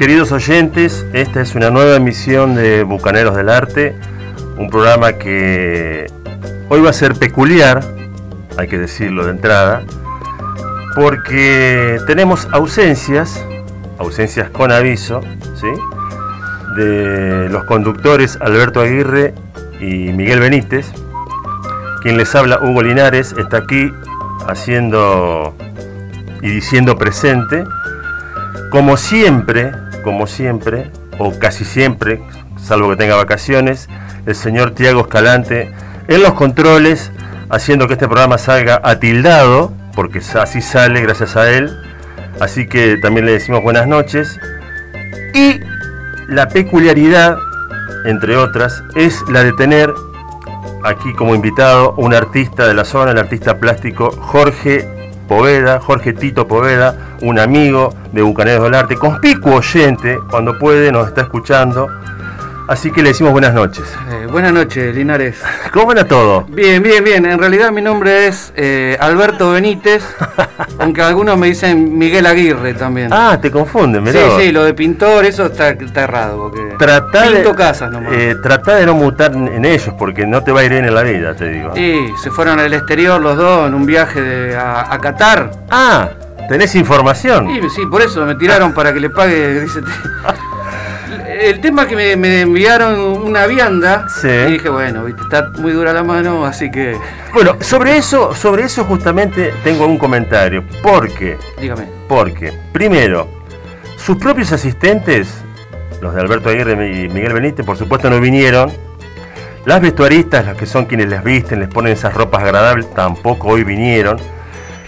queridos oyentes. Esta es una nueva emisión de Bucaneros del Arte, un programa que hoy va a ser peculiar, hay que decirlo de entrada, porque tenemos ausencias, ausencias con aviso, ¿sí? de los conductores Alberto Aguirre y Miguel Benítez. Quien les habla, Hugo Linares, está aquí haciendo y diciendo presente. Como siempre, como siempre, o casi siempre, salvo que tenga vacaciones, el señor Tiago Escalante en los controles, haciendo que este programa salga atildado, porque así sale gracias a él. Así que también le decimos buenas noches. Y la peculiaridad, entre otras, es la de tener aquí como invitado un artista de la zona, el artista plástico Jorge Poveda, Jorge Tito Poveda, un amigo de Bucaneros del Arte, conspicuo oyente, cuando puede nos está escuchando. Así que le decimos buenas noches. Eh, buenas noches, Linares. ¿Cómo van a todo? Bien, bien, bien. En realidad mi nombre es eh, Alberto Benítez, aunque algunos me dicen Miguel Aguirre también. Ah, te confunden, Sí, sí, lo de pintor, eso está, está errado. Porque Tratá pinto de, casas nomás. eh, tratá de no mutar en ellos, porque no te va a ir bien en la vida, te digo. Sí, se fueron al exterior los dos en un viaje de- a, a Qatar. Ah, tenés información. Y sí, por eso me tiraron para que le pague. Dice, el tema que me, me enviaron una vianda Sí. y dije, bueno, viste, está muy dura la mano, así que Bueno, sobre eso, sobre eso justamente tengo un comentario. Porque, dígame. porque, primero, sus propios asistentes, los de Alberto Aguirre y Miguel Benítez, por supuesto no vinieron. Las vestuaristas, las que son quienes les visten, les ponen esas ropas agradables, tampoco hoy vinieron.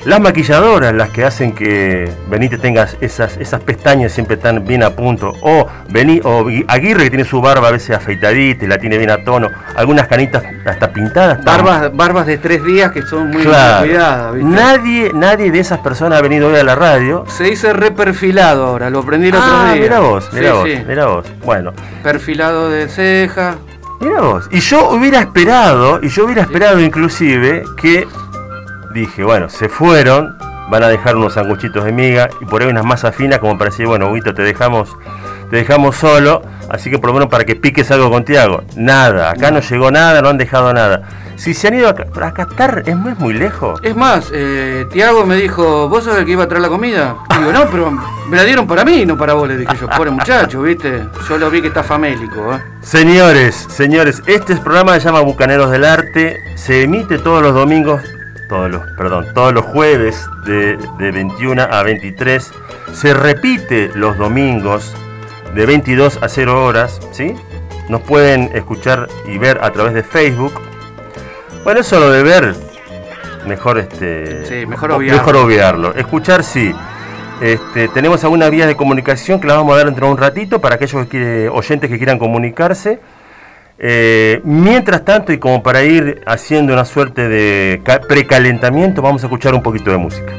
Las maquilladoras, las que hacen que Benítez tenga esas, esas pestañas siempre tan bien a punto. O, Beni, o Aguirre que tiene su barba a veces afeitadita y la tiene bien a tono. Algunas canitas hasta pintadas. Barbas, barbas de tres días que son muy Claro. cuidadas, ¿viste? Nadie, nadie de esas personas ha venido hoy a la radio. Se dice reperfilado ahora, lo aprendí el otro Ah, día. mira vos, mira Sí, vos, sí. vos. Bueno, Perfilado de ceja. mira vos. Y yo hubiera esperado, y yo hubiera esperado inclusive que dije, bueno, se fueron, van a dejar unos sanguchitos de miga y por ahí unas masas finas como para decir, bueno, Huguito, te dejamos, te dejamos solo, así que por lo menos para que piques algo con Tiago. Nada, acá no. llegó nada, no han dejado nada. Si se han ido a, a Qatar, es, muy lejos. Es más, eh, Tiago me dijo, ¿vos sos el que iba a traer la comida? Digo, no, pero me la dieron para mí, no para vos, le dije yo. Pobre muchacho, ¿viste? Yo lo vi que está famélico, ¿eh? Señores, señores, este programa se llama Bucaneros del Arte, se emite todos los domingos, todos los, perdón, todos los jueves de, de 21 a 23, se repite los domingos de 22 a 0 horas, ¿sí? Nos pueden escuchar y ver a través de Facebook. Bueno, eso lo de ver, mejor este Sí, mejor obviarlo. mejor obviarlo. Escuchar sí. Este, tenemos algunas vías de comunicación que las vamos a dar dentro de un ratito para aquellos que quiere- oyentes que quieran comunicarse. Eh, mientras tanto, y como para ir haciendo una suerte de ca- precalentamiento, vamos a escuchar un poquito de música.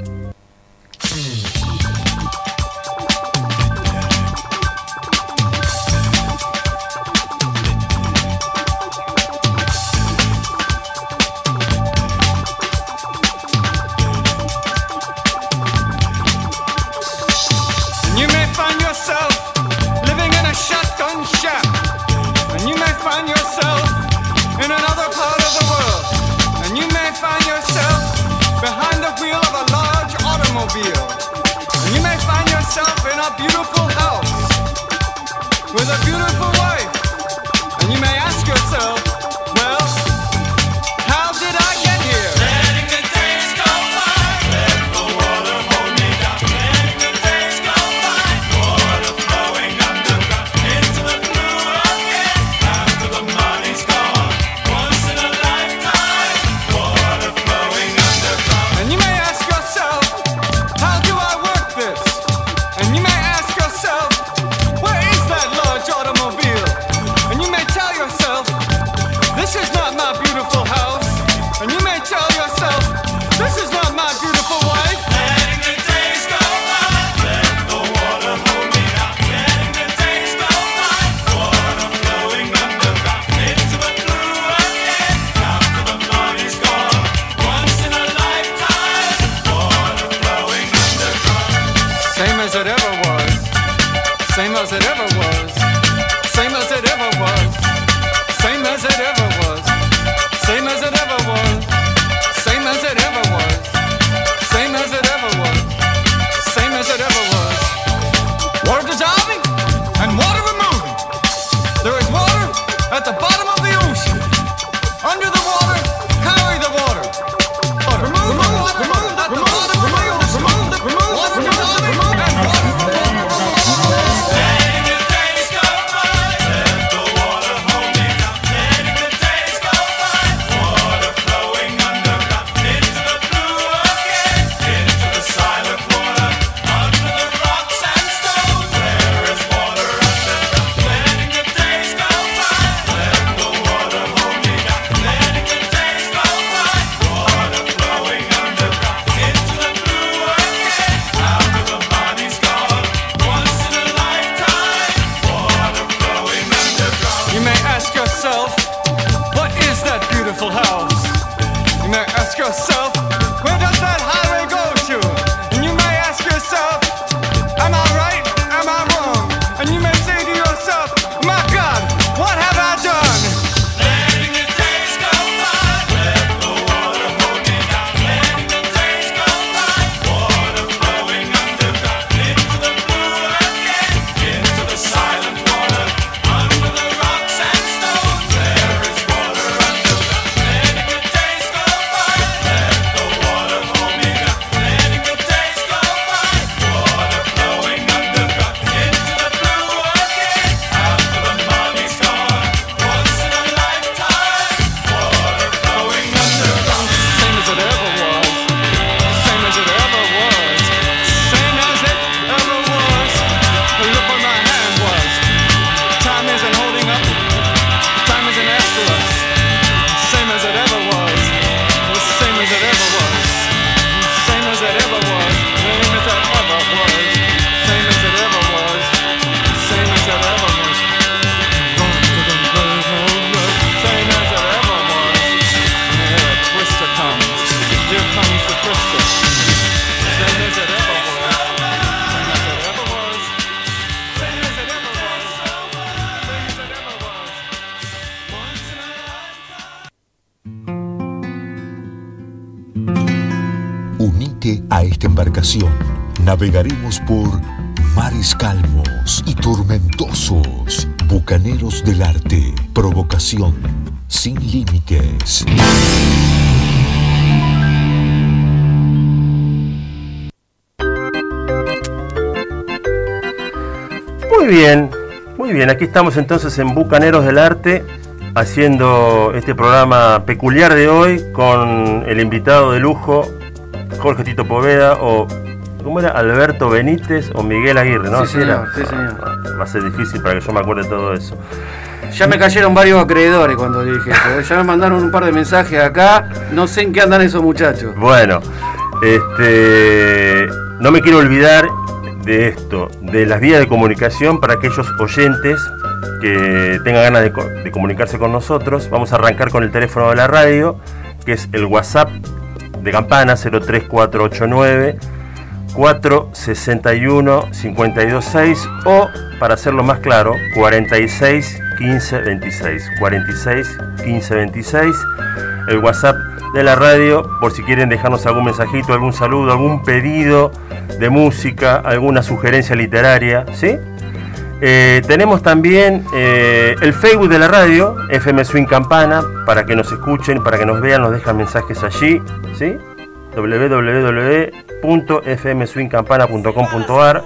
Sin límites. Muy bien, muy bien. Aquí estamos entonces en Bucaneros del Arte, haciendo este programa peculiar de hoy con el invitado de lujo, Jorge Tito Poveda o. ¿Cómo era? Alberto Benítez o Miguel Aguirre, ¿no? Sí, señor, sí, señor. Va a ser difícil para que yo me acuerde todo eso. Ya me cayeron varios acreedores cuando dije eso. Ya me mandaron un par de mensajes acá. No sé en qué andan esos muchachos. Bueno, este, no me quiero olvidar de esto, de las vías de comunicación para aquellos oyentes que tengan ganas de comunicarse con nosotros. Vamos a arrancar con el teléfono de la radio, que es el WhatsApp de Campana 03489 461 526 o para hacerlo más claro 46 15 26 46 15 26 el WhatsApp de la radio por si quieren dejarnos algún mensajito, algún saludo, algún pedido de música, alguna sugerencia literaria, ¿sí? Eh, tenemos también eh, el Facebook de la radio, FM Swing Campana, para que nos escuchen, para que nos vean, nos dejan mensajes allí, ¿sí? www.fmswingcampana.com.ar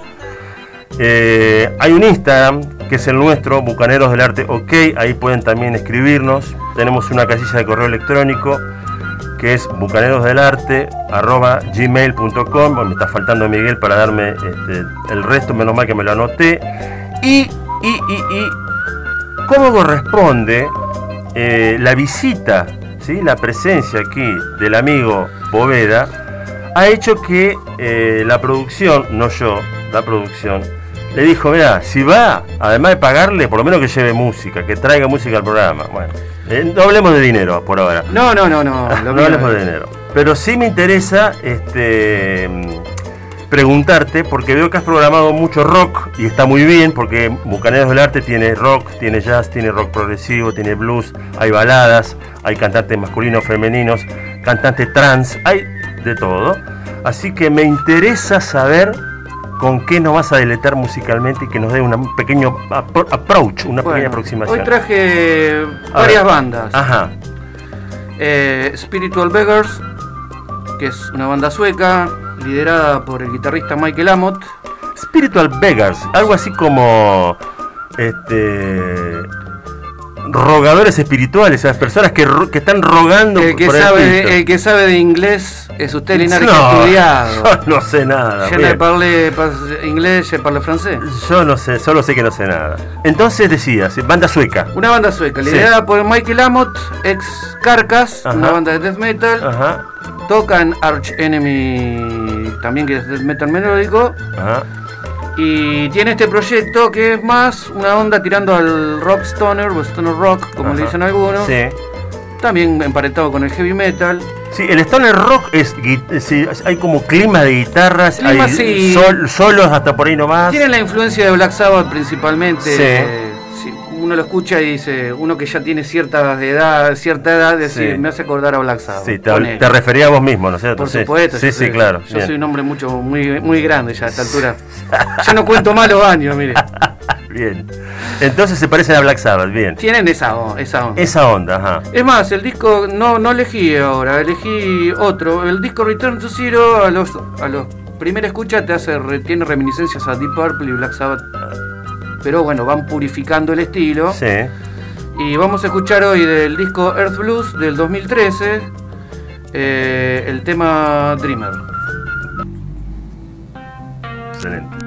Eh, Hay un Instagram que es el nuestro, Bucaneros del Arte OK, ahí pueden también escribirnos. Tenemos una casilla de correo electrónico que es bucanerosdelarte.gmail.com me está faltando Miguel para darme este, el resto, menos mal que me lo anoté. Y, y, y, y ¿cómo corresponde eh, la visita, ¿sí? la presencia aquí del amigo Poveda, ha hecho que eh, la producción, no yo, la producción, le dijo, mira, si va, además de pagarle, por lo menos que lleve música, que traiga música al programa. Bueno, eh, no hablemos de dinero por ahora. No, no, no, no. no mío hablemos de dinero. Pero sí me interesa este, preguntarte, porque veo que has programado mucho rock y está muy bien, porque Bucaneros del Arte tiene rock, tiene jazz, tiene rock progresivo, tiene blues, hay baladas, hay cantantes masculinos, femeninos, cantantes trans, hay de todo. Así que me interesa saber con qué nos vas a deletar musicalmente y que nos dé una- un pequeño approach, una Bueno, pequeña aproximación. Hoy traje A varias ver. bandas. Ajá, Eh, Spiritual Beggars, que es una banda sueca liderada por el guitarrista Michael Amott. Spiritual Beggars, algo así como este rogadores espirituales, esas personas que, ro- que están rogando El que, por sabe de, el que sabe de inglés es usted, Linares, que ha No, estudiado. yo no sé nada. Ne bien. parle pas inglés, je parle francés. Yo no sé, solo sé que no sé nada. Entonces decías, banda sueca. Una banda sueca, Sí. liderada por Michael Amott, ex Carcass, Ajá. una banda de death metal. Ajá, Tocan Arch Enemy, también que es death metal melódico. ajá. Y tiene este proyecto que es más una onda tirando al rock stoner o stoner rock, como le dicen algunos. Sí, también emparentado con el heavy metal. Sí, el stoner rock es, sí, hay como clima de guitarras, Clima, hay sí. sol- solos hasta por ahí nomás. Tiene la influencia de Black Sabbath principalmente. Sí. eh, uno lo escucha y dice, uno que ya tiene cierta edad, cierta edad, decir, Sí. me hace acordar a Black Sabbath. Sí, te, te refería a vos mismo, ¿no es cierto? Por Sí. supuesto. Sí, yo sí, soy- claro. Yo bien. soy un hombre mucho, muy, muy grande ya a esta altura. ya no cuento más los años, mire. Bien. Entonces se parecen a Black Sabbath, bien. Tienen esa, esa onda. Esa onda, ajá. Es más, el disco no, no elegí ahora, elegí otro. El disco Return to Zero a los, a los primera escucha te hace re- tiene reminiscencias a Deep Purple y Black Sabbath. Pero bueno, van purificando el estilo. Sí. Y vamos a escuchar hoy del disco Earth Blues del 2013 eh, el tema Dreamer. Excelente.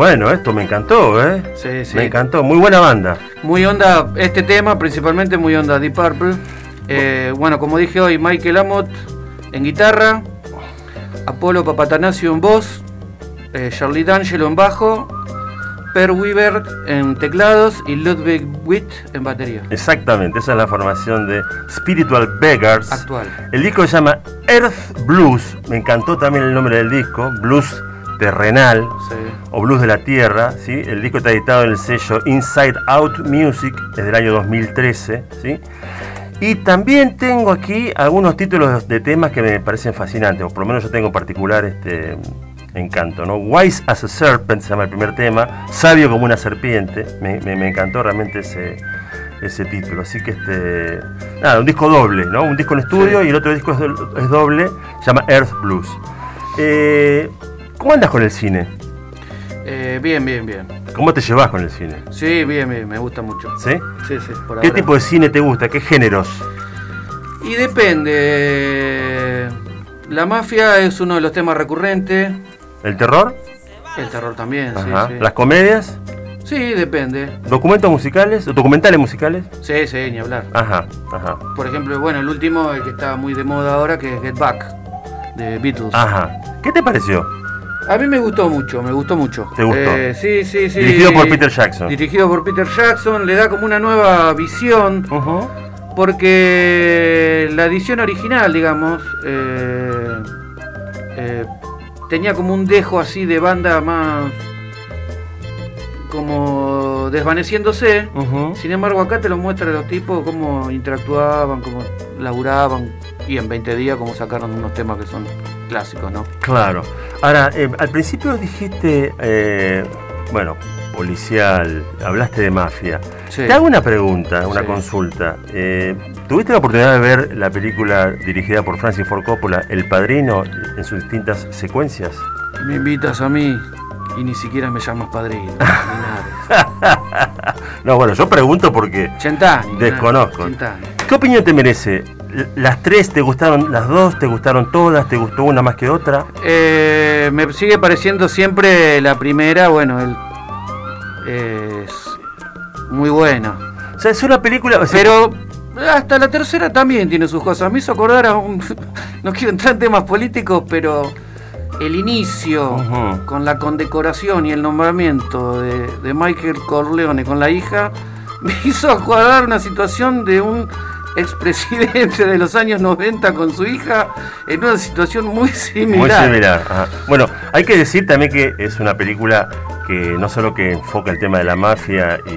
Bueno, esto me encantó, ¿eh? Sí, sí. Me encantó, muy buena banda. Muy onda, este tema principalmente muy onda Deep Purple. Eh, bueno, como dije hoy, Michael Amott en guitarra, Apolo Papatanasio en voz, eh, Charlie D'Angelo en bajo, Per Weaver en teclados y Ludwig Witt en batería. Exactamente, esa es la formación de Spiritual Beggars. Actual. El disco se llama Earth Blues, me encantó también el nombre del disco, Blues Terrenal Sí. o Blues de la Tierra, ¿sí? El disco está editado en el sello Inside Out Music desde el año 2013, ¿sí? Y también tengo aquí algunos títulos de temas que me parecen fascinantes, o por lo menos yo tengo en particular este encanto, ¿no? Wise as a Serpent se llama el primer tema, Sabio como una serpiente, me, me- me encantó realmente ese, ese título, así que este, nada, un disco doble, ¿no? Un disco en estudio Sí. y el otro disco es doble, se llama Earth Blues. Eh, ¿Cómo andas con el cine? Eh, bien, bien, bien. ¿Cómo te llevas con el cine? Sí, bien, bien, me gusta mucho. ¿Sí? Sí, sí, por ¿Qué ahora. tipo de cine te gusta? ¿Qué géneros? Y depende. La mafia es uno de los temas recurrentes. ¿El terror? El terror también, sí. ¿Las comedias? Sí, depende. ¿Documentos musicales? ¿O documentales musicales? Sí, sí, ni hablar. Ajá, ajá. Por ejemplo, bueno, el último, el que está muy de moda ahora, que es Get Back, de Beatles. Ajá. ¿Qué te pareció? A mí me gustó mucho, me gustó mucho. ¿Te gustó? Eh, sí, sí, sí. Dirigido por Peter Jackson. Dirigido por Peter Jackson, le da como una nueva visión, Ujú. porque la edición original, digamos, eh, eh, tenía como un dejo así de banda más como desvaneciéndose. Sin embargo, acá te lo muestran los tipos cómo interactuaban, cómo laburaban y en 20 días cómo sacaron unos temas que son clásicos, ¿no? Claro. Ahora, eh, al principio dijiste, eh, bueno, policial, hablaste de mafia. Sí. Te hago una pregunta, una Sí. consulta. Eh, ¿Tuviste la oportunidad de ver la película dirigida por Francis Ford Coppola, El Padrino, en sus distintas secuencias? Me invitas a mí y ni siquiera me llamas padrino. ni nada. No, bueno, yo pregunto porque Chentani. Desconozco. Chentani. ¿Qué opinión te merece? ¿Las tres te gustaron, las dos te gustaron todas, te gustó una más que otra? Eh, me sigue pareciendo siempre la primera, bueno, el, es muy buena. O sea, es una película... o sea, Pero hasta la tercera también tiene sus cosas. Me hizo acordar a un. No quiero entrar en temas políticos, pero el inicio con la condecoración y el nombramiento de, de Michael Corleone con la hija me hizo acordar una situación de un expresidente de los años 90 con su hija en una situación muy similar. Muy similar. ajá. Bueno, hay que decir también que es una película que no solo que enfoca el tema de la mafia y,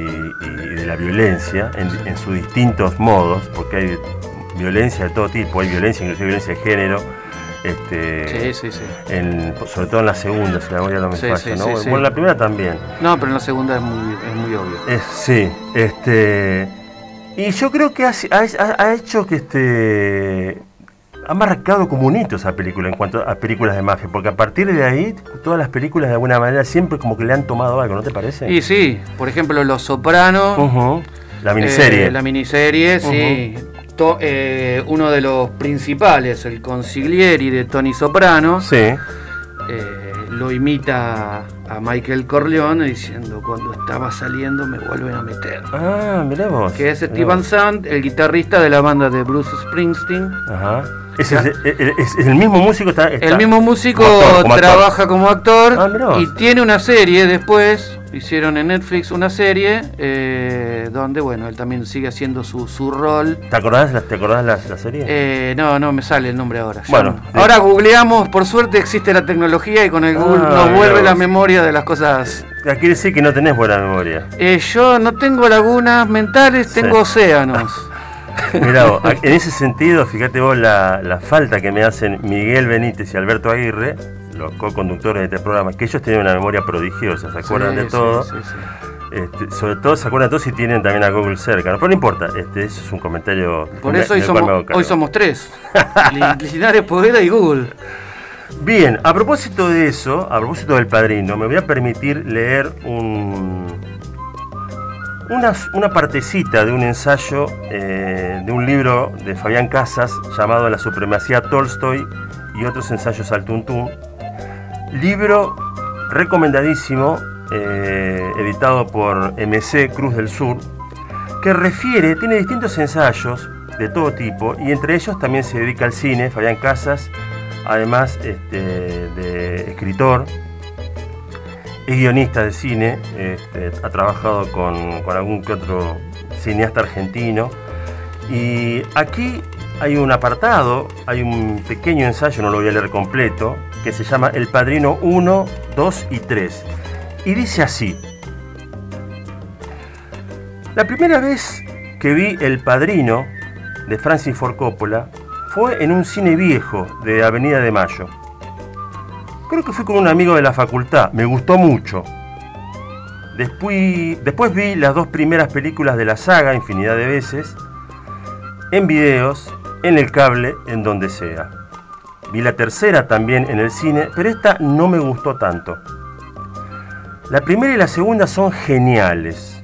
y de la violencia en, en sus distintos modos, porque hay violencia de todo tipo, hay violencia, inclusive violencia de género, este, Sí, sí, sí. en- sobre todo en la segunda, si la memoria no me falla, ¿no? bueno, en la primera también. No, pero en la segunda es muy, es muy obvio. Es- sí, este. Y yo creo que ha, ha- ha hecho que este. Ha marcado como un hito esa película en cuanto a películas de mafia, porque a partir de ahí, todas las películas de alguna manera siempre como que le han tomado algo, ¿no te parece? Y sí, por ejemplo, Los Sopranos. La miniserie. Eh, la miniserie, sí. To- eh, uno de los principales, el consiglieri de Tony Soprano, Sí. eh, lo imita a Michael Corleone diciendo cuando estaba saliendo me vuelven a meter. Ah, mirá vos. Que es Steven. Sant, el guitarrista de la banda de Bruce Springsteen. Ajá. Es, es- es- es- es el mismo músico está, está- El mismo músico como actor, como actor. trabaja como actor Ah, y tiene una serie después, hicieron en Netflix una serie eh, donde, bueno, él también sigue haciendo su, su rol. ¿Te acordás, la- te acordás la, la serie? Eh, no, no me sale el nombre ahora. Bueno, ahora googleamos, por suerte existe la tecnología y con el Google Ah, nos vuelve la memoria de las cosas. Ah, Quiere decir que no tenés buena memoria. Eh, yo no tengo lagunas mentales, Sí. tengo océanos. Mirá vos, en ese sentido, fíjate vos la, la falta que me hacen Miguel Benítez y Alberto Aguirre, los co-conductores de este programa, que ellos tienen una memoria prodigiosa, se acuerdan Sí, de todo. sí. Este, sobre todo se acuerdan de todo si tienen también a Google cerca. ¿no? Pero no importa, este, eso es un comentario. Por eso hoy somos, hoy somos tres. Li- Linares, Poveda y Google. Bien, a propósito de eso, a propósito del padrino, me voy a permitir leer un, una, una partecita de un ensayo eh, de un libro de Fabián Casas llamado La supremacía Tolstoy y otros ensayos al tuntún. Libro recomendadísimo eh, editado por MC Cruz del Sur, que refiere, tiene distintos ensayos de todo tipo y entre ellos también se dedica al cine, Fabián Casas, además este, de escritor, es guionista de cine, este, ha trabajado con, con algún que otro cineasta argentino. Y aquí hay un apartado, hay un pequeño ensayo, no lo voy a leer completo, que se llama El Padrino 1, 2 y 3. Y dice así. La primera vez que vi El Padrino de Francis Ford Coppola fue en un cine viejo de Avenida de Mayo. Creo que fui con un amigo de la facultad, me gustó mucho. Después, después vi las dos primeras películas de la saga infinidad de veces, en videos, en el cable, en donde sea. Vi la tercera también en el cine, pero esta no me gustó tanto. La primera y la segunda son geniales.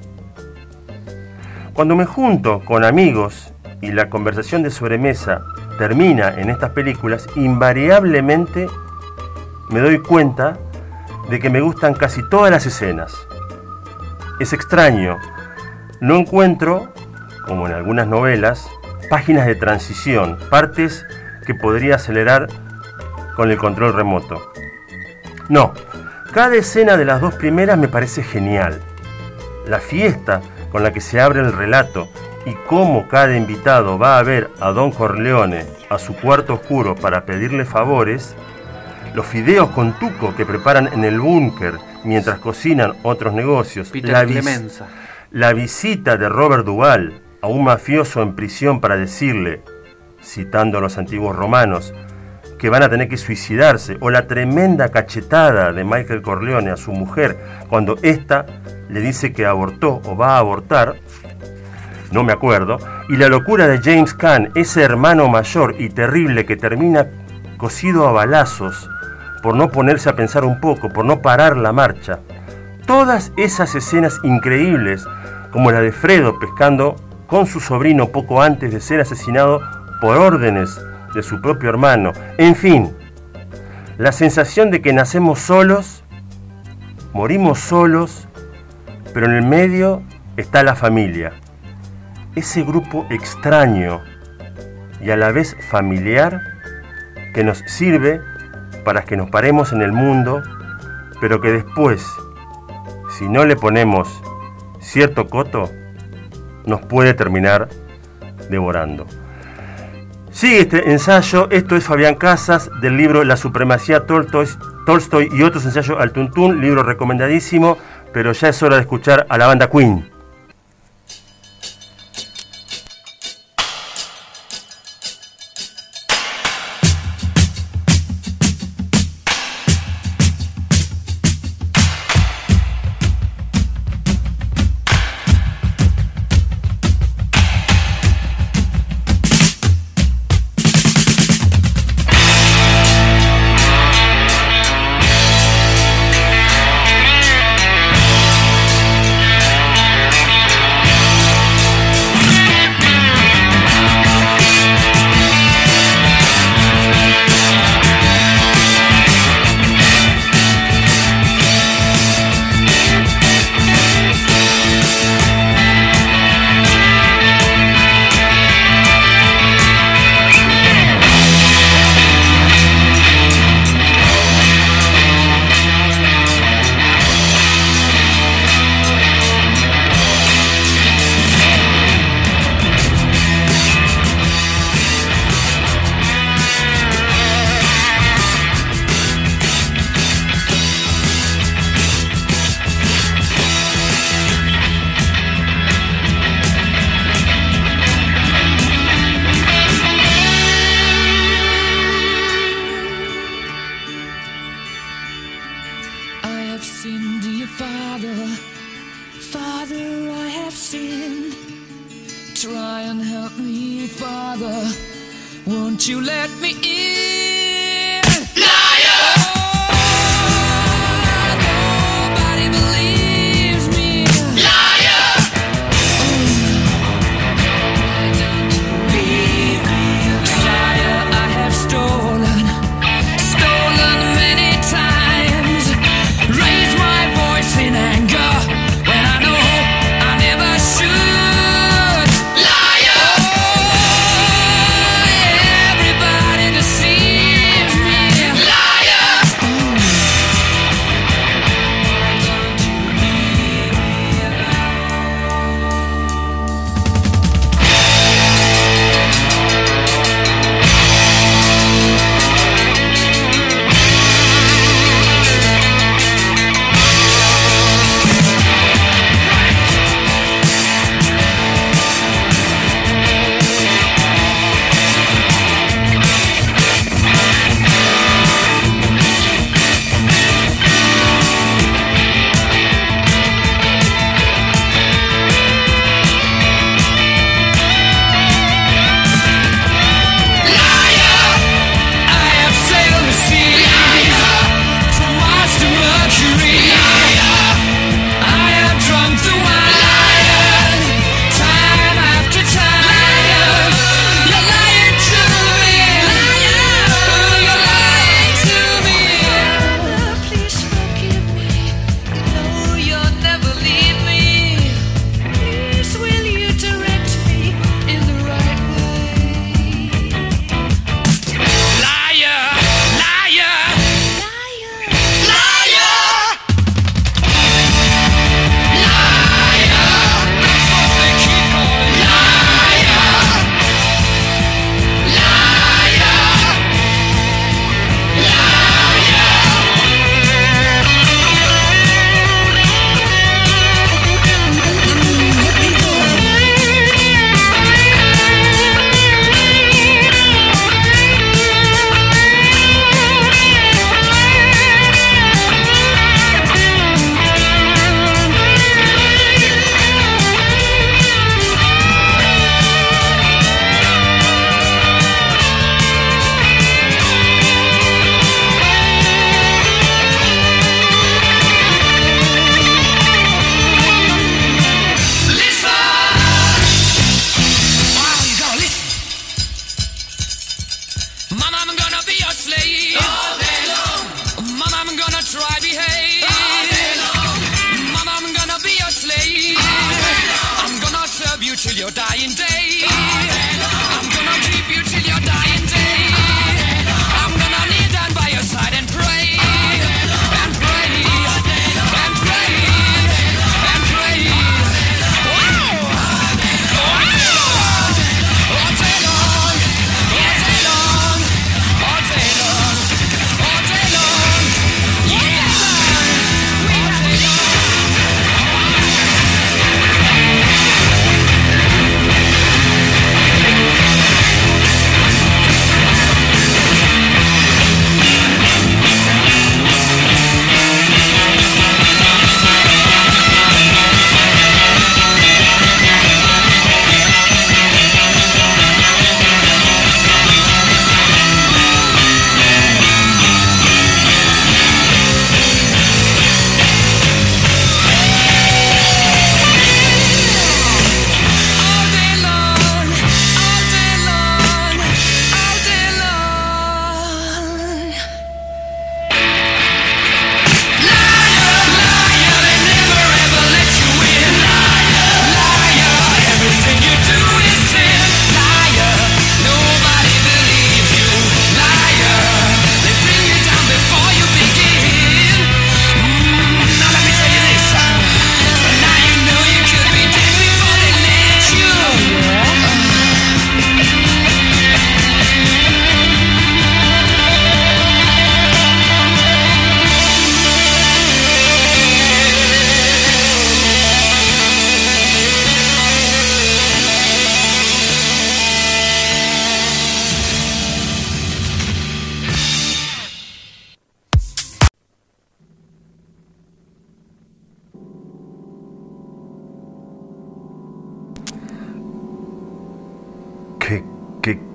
Cuando me junto con amigos y la conversación de sobremesa termina en estas películas, invariablemente me doy cuenta de que me gustan casi todas las escenas. Es extraño, no encuentro, como en algunas novelas, páginas de transición, partes que podría acelerar con el control remoto. No, cada escena de las dos primeras me parece genial. La fiesta con la que se abre el relato y cómo cada invitado va a ver a Don Corleone a su cuarto oscuro para pedirle favores, los fideos con tuco que preparan en el búnker mientras cocinan otros negocios, la, vis- la visita de Robert Duval a un mafioso en prisión para decirle, citando a los antiguos romanos, que van a tener que suicidarse, o la tremenda cachetada de Michael Corleone a su mujer cuando ésta le dice que abortó o va a abortar, no me acuerdo, y la locura de James Caan, ese hermano mayor y terrible que termina cosido a balazos por no ponerse a pensar un poco, por no parar la marcha. Todas esas escenas increíbles, como la de Fredo pescando con su sobrino poco antes de ser asesinado por órdenes de su propio hermano. En fin, la sensación de que nacemos solos, morimos solos, pero en el medio está la familia. Ese grupo extraño y a la vez familiar que nos sirve para que nos paremos en el mundo, pero que después, si no le ponemos cierto coto, nos puede terminar devorando. Sigue este ensayo, esto es Fabián Casas del libro La supremacía Tolstoy, Tolstoy y otros ensayos al Tuntún, libro recomendadísimo, pero ya es hora de escuchar a la banda Queen.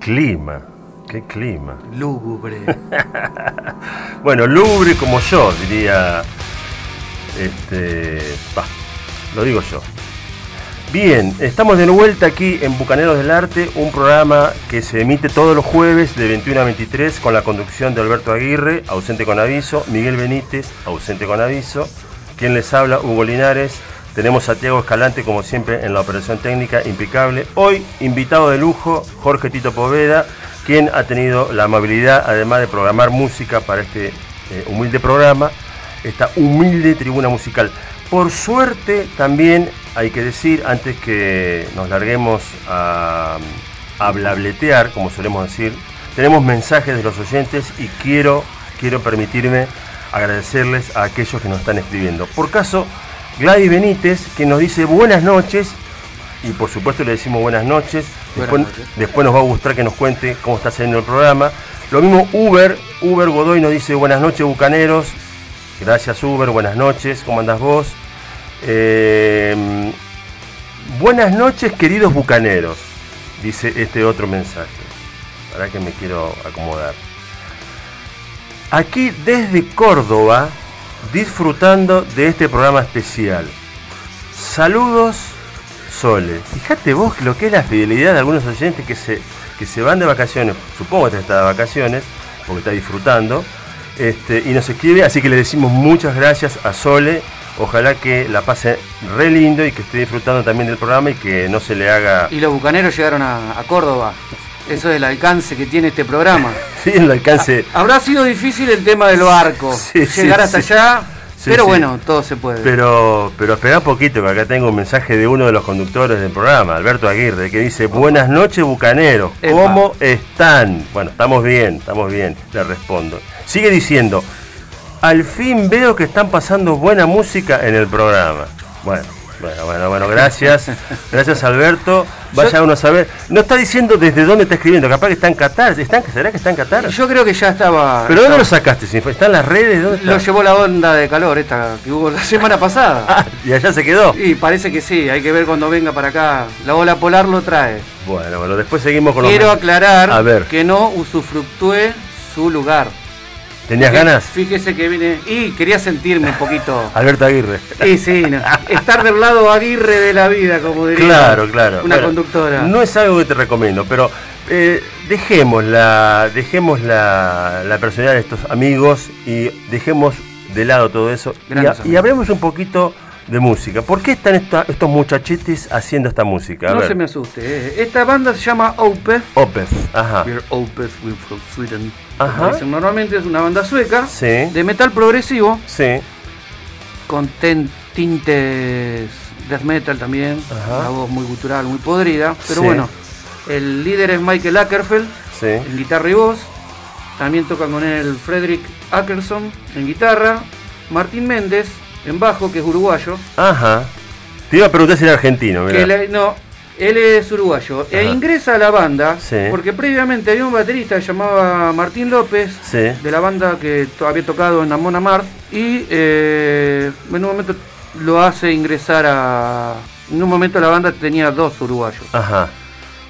Clima, qué clima. Lúgubre. Bueno, lubre como yo, diría. Este. lo digo yo. Bien, estamos de vuelta aquí en Bucaneros del Arte, un programa que se emite todos los jueves de 21 a 23 con la conducción de Alberto Aguirre, ausente con aviso, Miguel Benítez, ausente con aviso, quien les habla, Hugo Linares. Tenemos a Tiago Escalante, como siempre, en la operación técnica, impecable. Hoy, invitado de lujo, Jorge Tito Poveda, quien ha tenido la amabilidad, además de programar música para este eh, humilde programa, esta humilde tribuna musical. Por suerte, también hay que decir, antes que nos larguemos a, a blabletear, como solemos decir, tenemos mensajes de los oyentes y quiero, quiero permitirme agradecerles a aquellos que nos están escribiendo. Por caso, Gladys Benítez, que nos dice buenas noches, y por supuesto le decimos buenas noches. Buenas Después, noches. después nos va a gustar que nos cuente cómo está saliendo el programa. Lo mismo Uber, Uber Godoy nos dice buenas noches bucaneros. Gracias Uber, buenas noches, ¿cómo andás vos? Eh, buenas noches queridos bucaneros, dice este otro mensaje. Para que me quiero acomodar. Aquí desde Córdoba, disfrutando de este programa especial. Saludos, Sole. Fíjate vos lo que es la fidelidad de algunos oyentes que se, que se van de vacaciones, supongo que está de vacaciones, porque está disfrutando, este, y nos escribe, así que le decimos muchas gracias a Sole. Ojalá que la pase re lindo y que esté disfrutando también del programa y que no se le haga Y los bucaneros llegaron a, a Córdoba. Eso es el alcance que tiene este programa. sí, el alcance. Habrá sido difícil el tema del barco. Sí, sí, llegar hasta sí. allá. Pero bueno, todo se puede. Pero, pero espera un poquito, que acá tengo un mensaje de uno de los conductores del programa, Alberto Aguirre, que dice, buenas noches bucaneros, Epa. ¿cómo están? Bueno, estamos bien, estamos bien, le respondo. Sigue diciendo, al fin veo que están pasando buena música en el programa. Bueno, bueno, bueno, bueno, gracias. Gracias Alberto. Vaya uno a saber. No está diciendo desde dónde está escribiendo, capaz que está en Qatar. ¿Está ¿Será que está en Qatar? Yo creo que ya estaba. ¿Pero dónde lo sacaste? Sinfo? ¿Está en las redes? ¿Dónde está? Lo llevó la onda de calor esta que hubo la semana pasada. Ah, y allá se quedó. Y parece que sí, hay que ver cuando venga para acá. La ola polar lo trae. Bueno, bueno, después seguimos con los... Quiero aclarar A ver. que no usufructué su lugar. ¿Tenías ganas? Fíjese que vine. Y quería sentirme un poquito. Alberto Aguirre. Y sí, no, estar del lado Aguirre de la vida, como diría Claro, claro. una conductora. No es algo que te recomiendo, pero eh, dejemos, la, dejemos la, la personalidad de estos amigos y dejemos de lado todo eso y, y hablemos un poquito de música. ¿Por qué están esta- estos muchachitis haciendo esta música? A no ver. se me asuste. eh. Esta banda se llama Opeth. Opeth, ajá. We're Opeth, we're from Sweden. Ajá. Dicen Normalmente es una banda sueca Sí, de metal progresivo sí. con ten- tintes death metal también. Ajá. Una voz muy gutural, muy podrida. Pero Sí. bueno, el líder es Michael Ackerfeld Sí. en guitarra y voz. También tocan con él Frederick Ackerson en guitarra. Martín Méndez en bajo, que es uruguayo. Ajá. Te iba a preguntar si era argentino, mirá. Que le- no, él es uruguayo. E ingresa a la banda Sí. porque previamente había un baterista llamado Martín López. Sí. de la banda que había tocado en Amon Amart y eh, en un momento lo hace ingresar a... En un momento la banda tenía dos uruguayos. Ajá.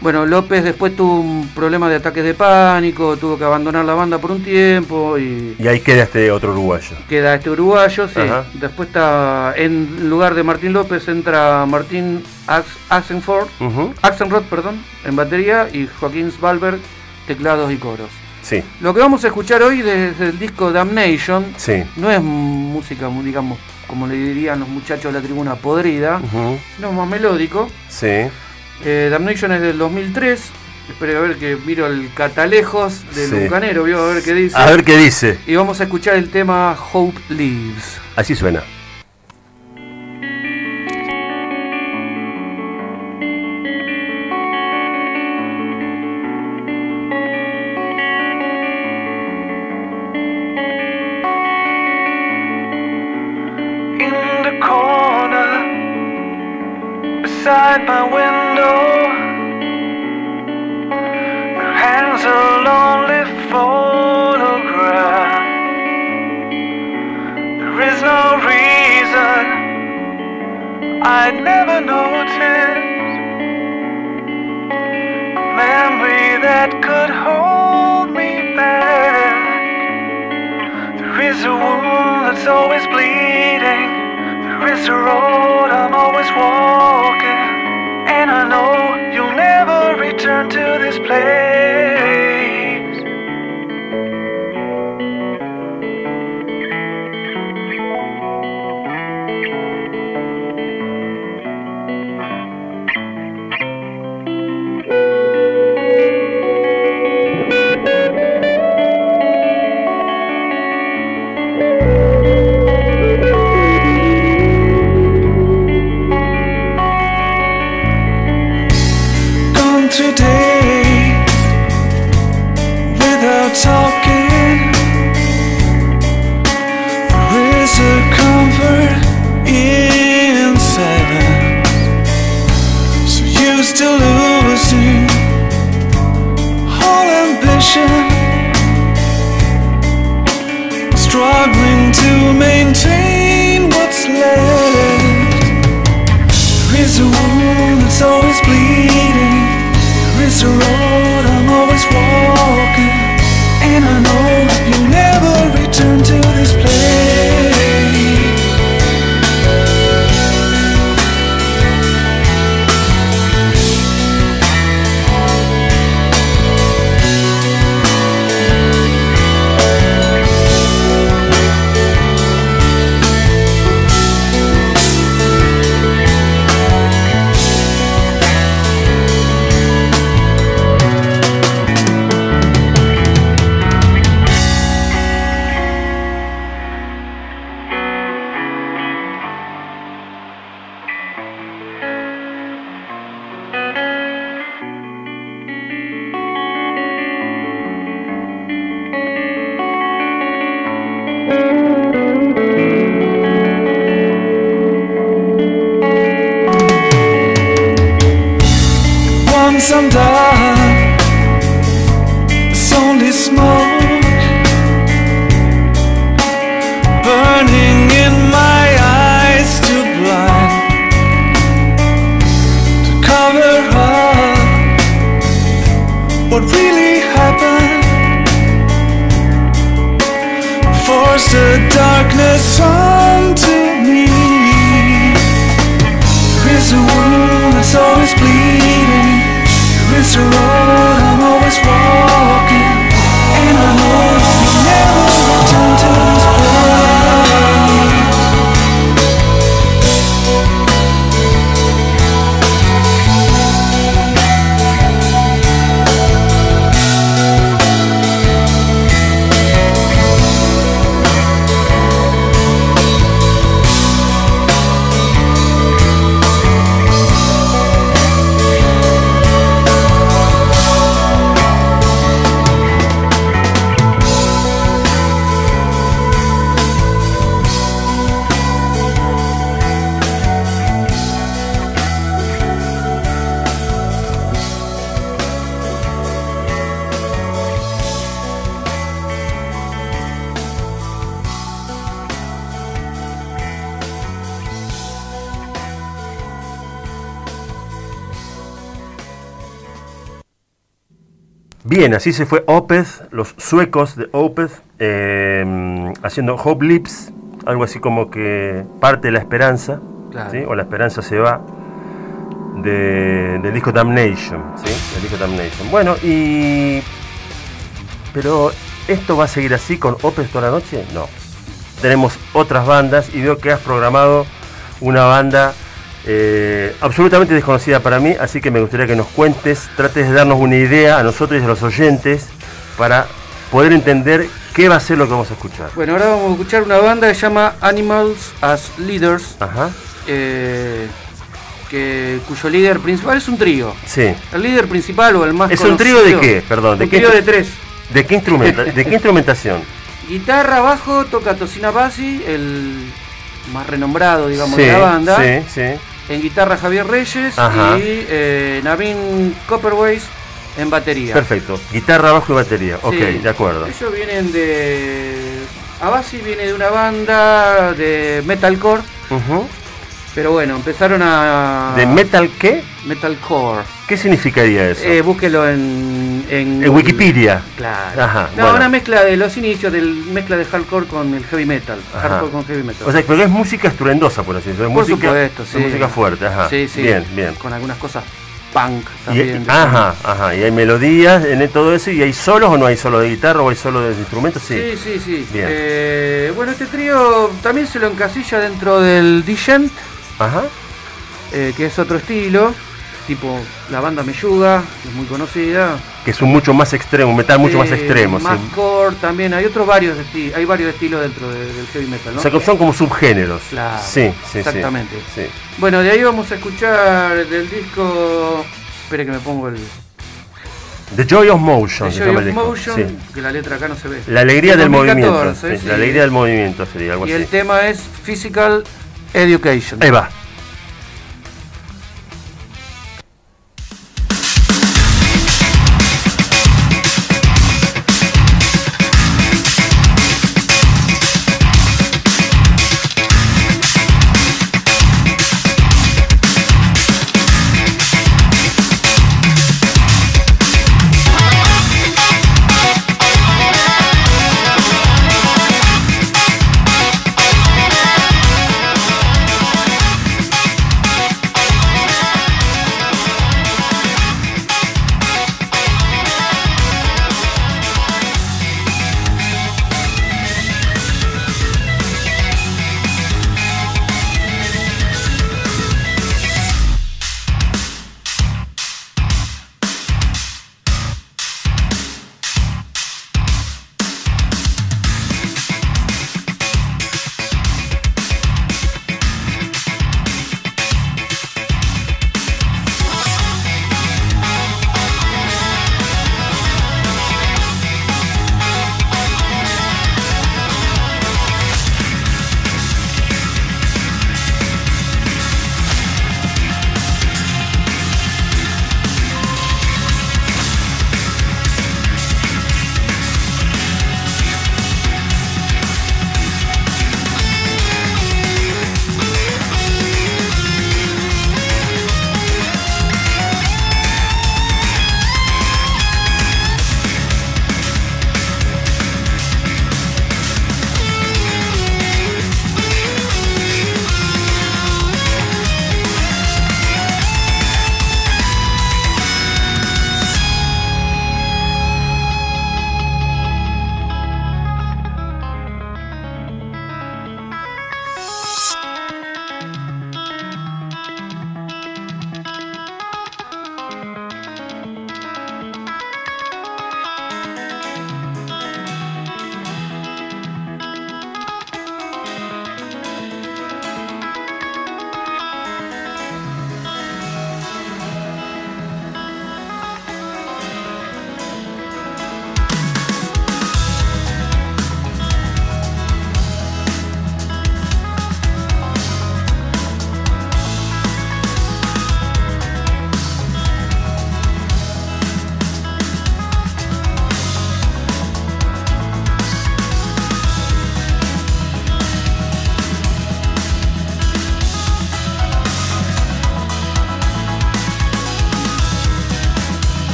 Bueno, López después tuvo un problema de ataques de pánico, tuvo que abandonar la banda por un tiempo y Y ahí queda este otro uruguayo. queda este uruguayo, sí. Ajá. Después está, en lugar de Martín López entra Martín Ax- Axenford, Ujú. Axenrod, perdón, en batería y Joaquín Svalberg, teclados y coros. Sí, Lo que vamos a escuchar hoy desde el disco Damnation sí. no es música, digamos, como le dirían los muchachos de la tribuna, podrida, sino más melódico. Sí. Eh, Damnation es del 2003. Espero a ver que miro el catalejos del Sí. bucanero, vio a ver qué dice. A ver qué dice. Y vamos a escuchar el tema Hope Lives. Así suena. surrender Bien, así se fue Opeth, los suecos de Opeth, eh, haciendo Hope Lips, algo así como que parte de la esperanza, Claro. ¿sí? o la esperanza se va, de- del disco Damnation, ¿sí? Del disco Damnation. Bueno, y... Pero, ¿esto va a seguir así con Opeth toda la noche? No. Tenemos otras bandas y veo que has programado una banda eh, absolutamente desconocida para mí, así que me gustaría que nos cuentes, trates de darnos una idea a nosotros y a los oyentes para poder entender qué va a ser lo que vamos a escuchar. Bueno, ahora vamos a escuchar una banda que se llama Animals as Leaders, Ajá, eh, que, cuyo líder principal es un trío. sí. El líder principal o el más ¿Es un trío de qué? Perdón, ¿de un qué trío tr- de tres. ¿De qué, instrumenta- ¿De qué instrumentación? Guitarra, bajo, toca Tocina Bassi, el más renombrado, digamos, sí, de la banda. sí, sí. En guitarra Javier Reyes Ajá. y eh, Navin Copperways en batería. Perfecto. Guitarra, bajo y batería. Ok, Sí. de acuerdo. Ellos vienen de. Abasi viene de una banda de metalcore, pero bueno, empezaron a. ¿De metal qué? Metalcore. ¿Qué significaría eso? Eh, búsquelo en. En, en Wikipedia. Claro. Ajá, no, bueno. una mezcla de los inicios, del mezcla de hardcore con el heavy metal. Ajá. Hardcore con heavy metal. O sea, pero es música estruendosa, por así decirlo. es Por música, supuesto, sí. es música fuerte, ajá. Sí, sí. Bien, bien. Con algunas cosas punk también. y- ajá, ajá. Y hay melodías en todo eso. ¿Y hay solos o no hay solo de guitarra o hay solo de instrumentos? Sí. Sí, sí, sí. Bien. Eh, bueno, este trío también se lo encasilla dentro del Digent, Ajá. eh, que es otro estilo, tipo la banda Meyuga, que es muy conocida. Que es un mucho más extremo, un metal mucho más extremo. sí. Más core también, hay otros varios esti- hay varios estilos dentro de- del heavy metal, ¿no? O sea, son como subgéneros. Claro, Sí, sí, exactamente. Sí. Bueno, de ahí vamos a escuchar del disco. Espere que me pongo el. The Joy of Motion. The Joy of. Motion, Sí. que la letra acá no se ve. La alegría del 2014, movimiento. sí, sí. La alegría del movimiento sería algo Y así. el tema es Physical Education. Ahí va.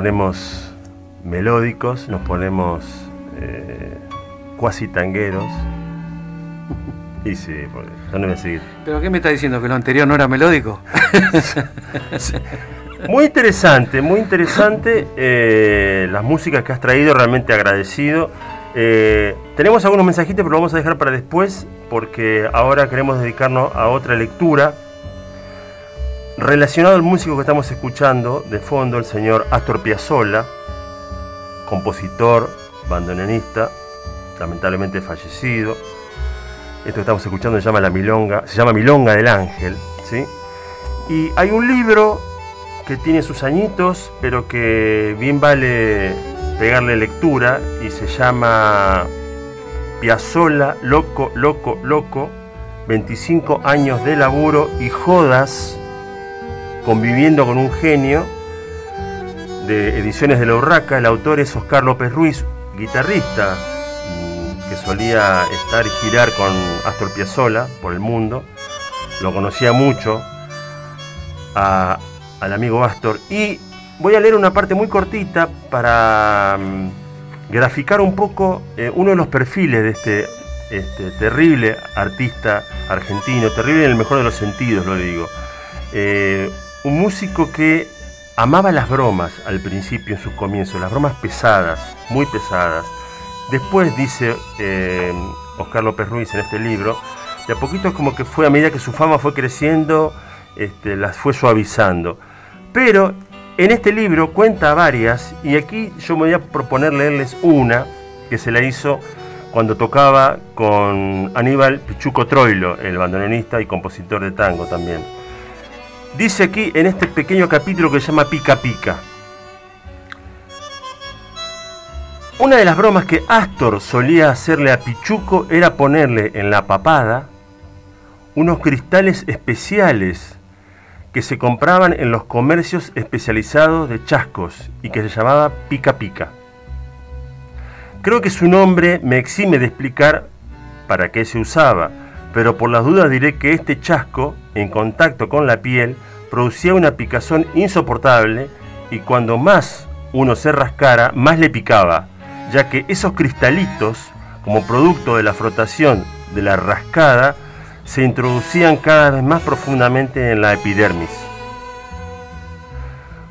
Ponemos melódicos, nos ponemos eh, cuasi tangueros. Y sí, porque voy a seguir. ¿Pero qué me está diciendo? ¿Que lo anterior no era melódico? Muy interesante, muy interesante eh, las músicas que has traído, realmente agradecido. Eh, tenemos algunos mensajitos, pero lo vamos a dejar para después, porque ahora queremos dedicarnos a otra lectura. Relacionado al músico que estamos escuchando, de fondo, el señor Astor Piazzolla, compositor, bandoneonista, lamentablemente fallecido. Esto que estamos escuchando se llama La Milonga, se llama Milonga del Ángel, ¿sí? Y hay un libro que tiene sus añitos, pero que bien vale pegarle lectura y se llama Piazzolla, loco, loco, loco, 25 años de laburo y jodas conviviendo con un genio de Ediciones de la Urraca. El autor es Oscar López Ruiz, guitarrista mm, que solía estar y girar con Astor Piazzolla por el mundo. Lo conocía mucho al amigo Astor. Y voy a leer una parte muy cortita para mm, graficar un poco eh, uno de los perfiles de este, este terrible artista argentino, terrible en el mejor de los sentidos, lo digo. Eh, un músico que amaba las bromas al principio, en sus comienzos, las bromas pesadas, muy pesadas. Después, dice eh, Oscar López Ruiz en este libro, de a poquito como que fue a medida que su fama fue creciendo, este, las fue suavizando. Pero en este libro cuenta varias, y aquí yo me voy a proponer leerles una que se la hizo cuando tocaba con Aníbal Pichuco Troilo, el bandoneonista y compositor de tango también. Dice aquí en este pequeño capítulo que se llama Pica Pica. Una de las bromas que Astor solía hacerle a Pichuco era ponerle en la papada unos cristales especiales que se compraban en los comercios especializados de chascos y que se llamaba Pica Pica. Creo que su nombre me exime de explicar para qué se usaba, pero por las dudas diré que este chasco, en contacto con la piel, producía una picazón insoportable y cuando más uno se rascara, más le picaba, ya que esos cristalitos, como producto de la frotación de la rascada, se introducían cada vez más profundamente en la epidermis.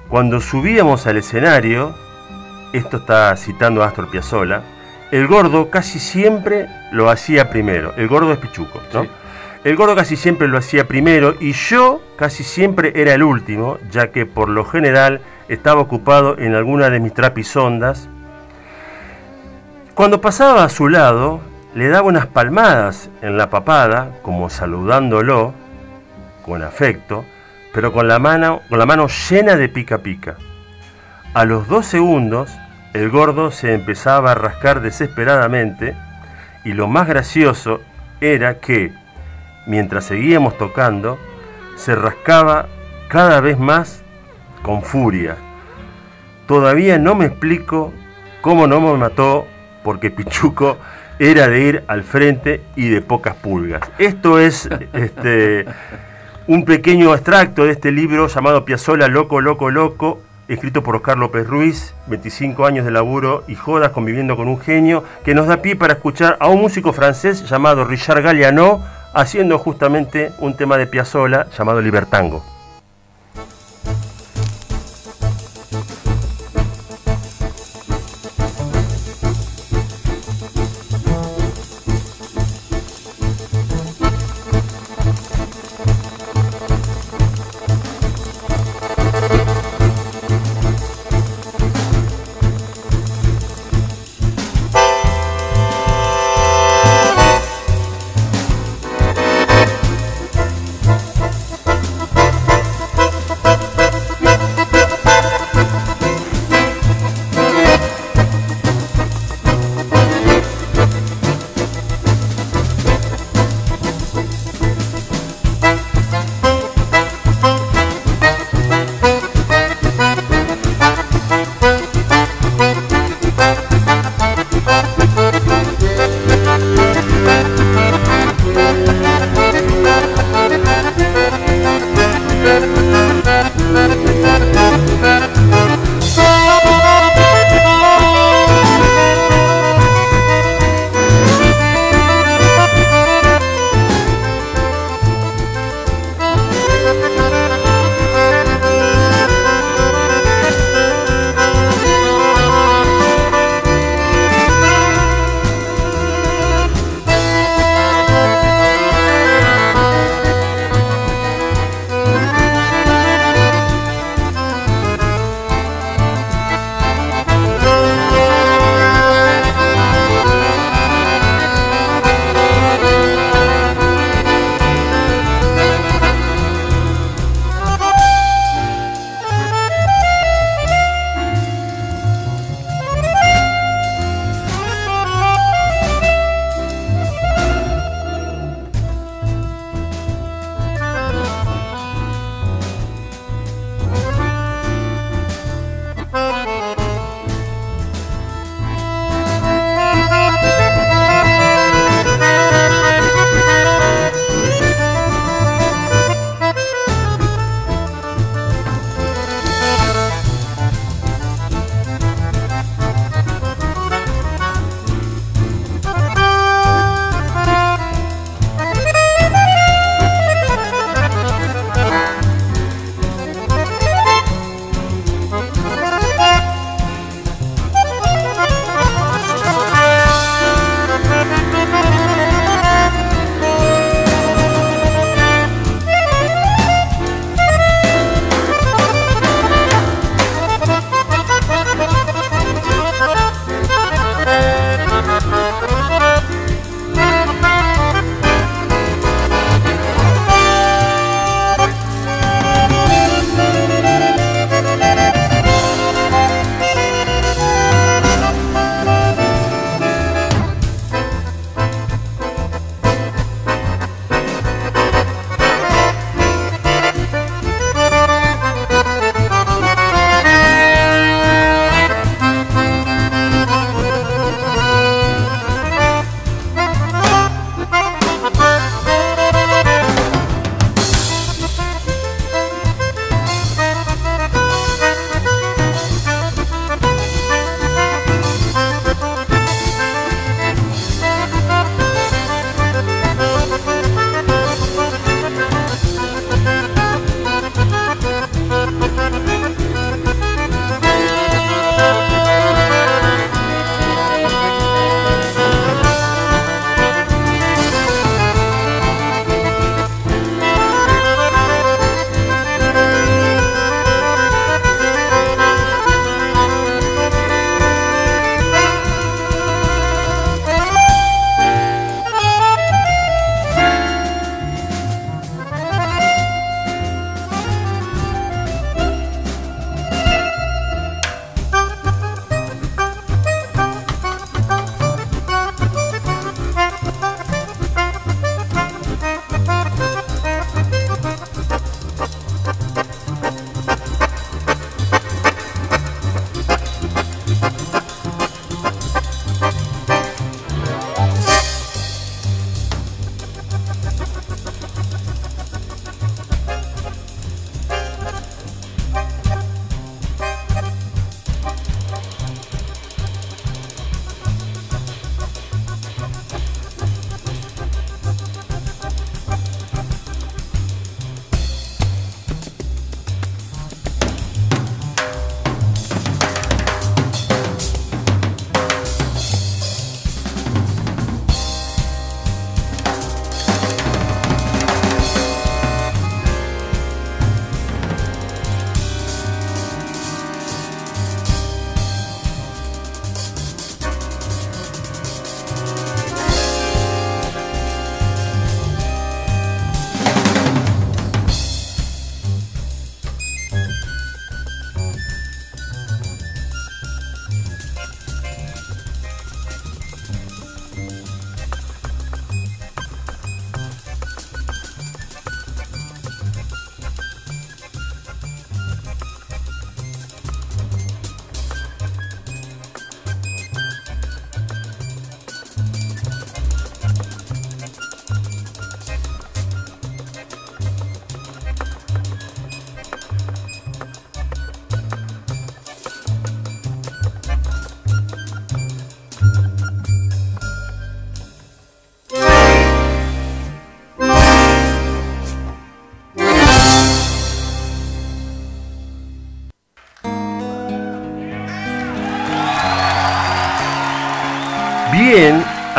Cuando subíamos al escenario, esto está citando a Astor Piazzolla, el gordo casi siempre lo hacía primero. El gordo es Pichuco, ¿no? Sí. El gordo casi siempre lo hacía primero y yo casi siempre era el último, ya que por lo general estaba ocupado en alguna de mis trapisondas. Cuando pasaba a su lado, le daba unas palmadas en la papada, como saludándolo con afecto, pero con la mano, con la mano llena de pica pica. A los dos segundos, el gordo se empezaba a rascar desesperadamente y lo más gracioso era que, mientras seguíamos tocando, se rascaba cada vez más con furia. Todavía no me explico cómo no me mató porque Pichuco era de ir al frente y de pocas pulgas. Esto es este, un pequeño extracto de este libro llamado Piazzolla Loco, Loco, Loco, escrito por Oscar López Ruiz, 25 años de laburo y jodas conviviendo con un genio, que nos da pie para escuchar a un músico francés llamado Richard Galliano haciendo justamente un tema de Piazzolla llamado Libertango.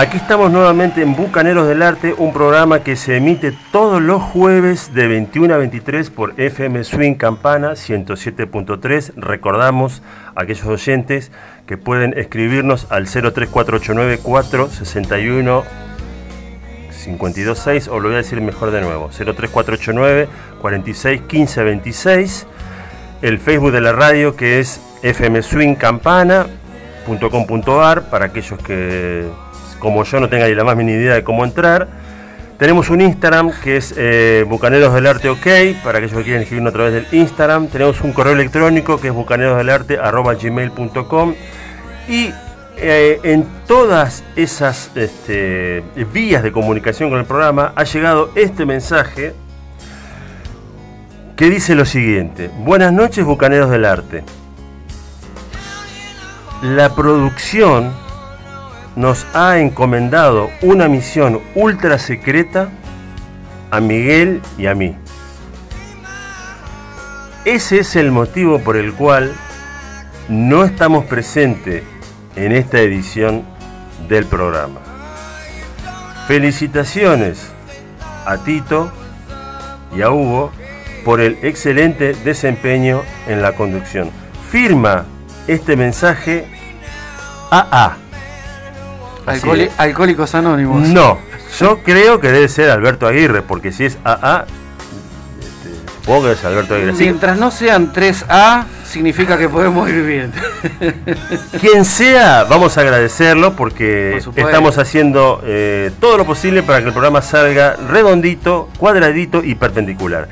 Aquí estamos nuevamente en Bucaneros del Arte, un programa que se emite todos los jueves de 21 a 23 por FM Swing Campana 107.3. Recordamos a aquellos oyentes que pueden escribirnos al 03489 461 526 o lo voy a decir mejor de nuevo 03489 46 15 26 el Facebook de la radio que es FM para aquellos que, como yo, no tengan ni la más mínima idea de cómo entrar. Tenemos un Instagram que es eh, Bucaneros del Arte OK, para aquellos que quieren escribirnos a través del Instagram. Tenemos un correo electrónico que es bucanerosdelarte.gmail.com y eh, en todas esas este, vías de comunicación con el programa ha llegado este mensaje que dice lo siguiente. Buenas noches, Bucaneros del Arte. La producción nos ha encomendado una misión ultra secreta a Miguel y a mí. Ese es el motivo por el cual no estamos presentes en esta edición del programa. Felicitaciones a Tito y a Hugo por el excelente desempeño en la conducción. Firma este mensaje AA. Alcoholi-. Alcohólicos Anónimos. No, yo creo que debe ser Alberto Aguirre, porque si es AA, este, supongo que es Alberto Aguirre. Así que, Mientras no sean 3A, significa que podemos ir bien. quien sea, vamos a agradecerlo porque Por estamos haciendo eh, todo lo posible para que el programa salga redondito, cuadradito y perpendicular.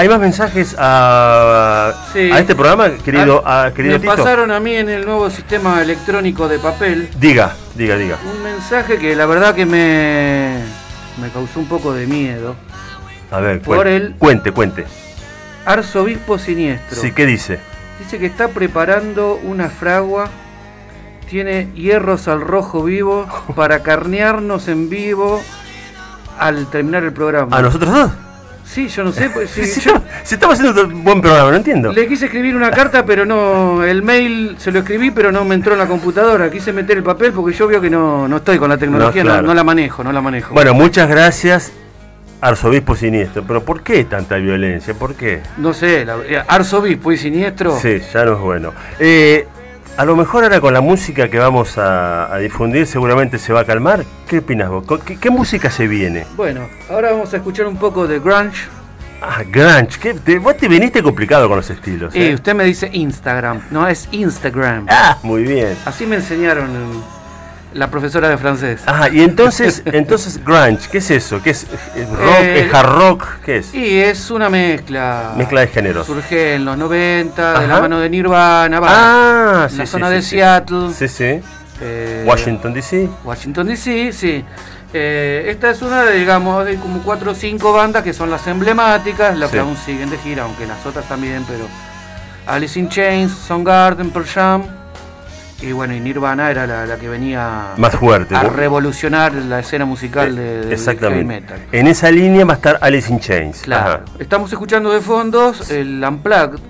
¿Hay más mensajes a, Sí. a este programa, querido, Ah, a, querido Me Tito? pasaron a mí en el nuevo sistema electrónico de papel Diga, diga, diga. un mensaje que la verdad que me, me causó un poco de miedo. A ver, Por cuente, el- cuente, cuente. Arzobispo Siniestro. Sí, ¿qué dice? Dice que está preparando una fragua. Tiene hierros al rojo vivo para carnearnos en vivo al terminar el programa. ¿A nosotros dos? Sí, yo no sé. Pues, sí, Si, yo estamos- si estamos haciendo un buen programa, no entiendo. le quise escribir una carta, pero no. El mail se lo escribí, pero no me entró en la computadora. Quise meter el papel porque yo veo que no, no estoy con la tecnología, no, claro. no la manejo, no la manejo. Bueno, muchas gracias, Arzobispo Siniestro. Pero ¿por qué tanta violencia? ¿Por qué? No sé, la- eh, arzobispo y siniestro. Sí, ya no es bueno. Eh, a lo mejor ahora con la música que vamos a, a difundir seguramente se va a calmar. ¿Qué opinas vos? ¿Qué, qué música se viene? Bueno, ahora vamos a escuchar un poco de grunge. Ah, grunge. ¿qué? Te- vos te viniste complicado con los estilos. Y ¿eh? usted me dice Instagram, no es Instagram. Ah, muy bien. Así me enseñaron en- la profesora de francés. Ajá, y entonces, entonces grunge, ¿qué es eso? ¿Qué es ¿Es rock? Eh, ¿Es hard rock? ¿Qué es? Y es una mezcla. Mezcla de géneros. Surge en los 90, de la mano de Nirvana, va, Ah, en sí, la sí, zona sí, de. Seattle, Sí, sí. eh, Washington DC. Washington DC, sí. Eh, esta es una de, digamos, de como cuatro o cinco bandas que son las emblemáticas, las que aún siguen de gira, aunque las otras también, pero Alice in Chains, Soundgarden, Pearl Jam, y bueno, y Nirvana era la, la que venía Más fuerte. a ¿no? revolucionar la escena musical de, del Eh, Exactamente. heavy metal. En esa línea va a estar Alice in Chains. Claro. Ajá. Estamos escuchando de fondos el Unplugged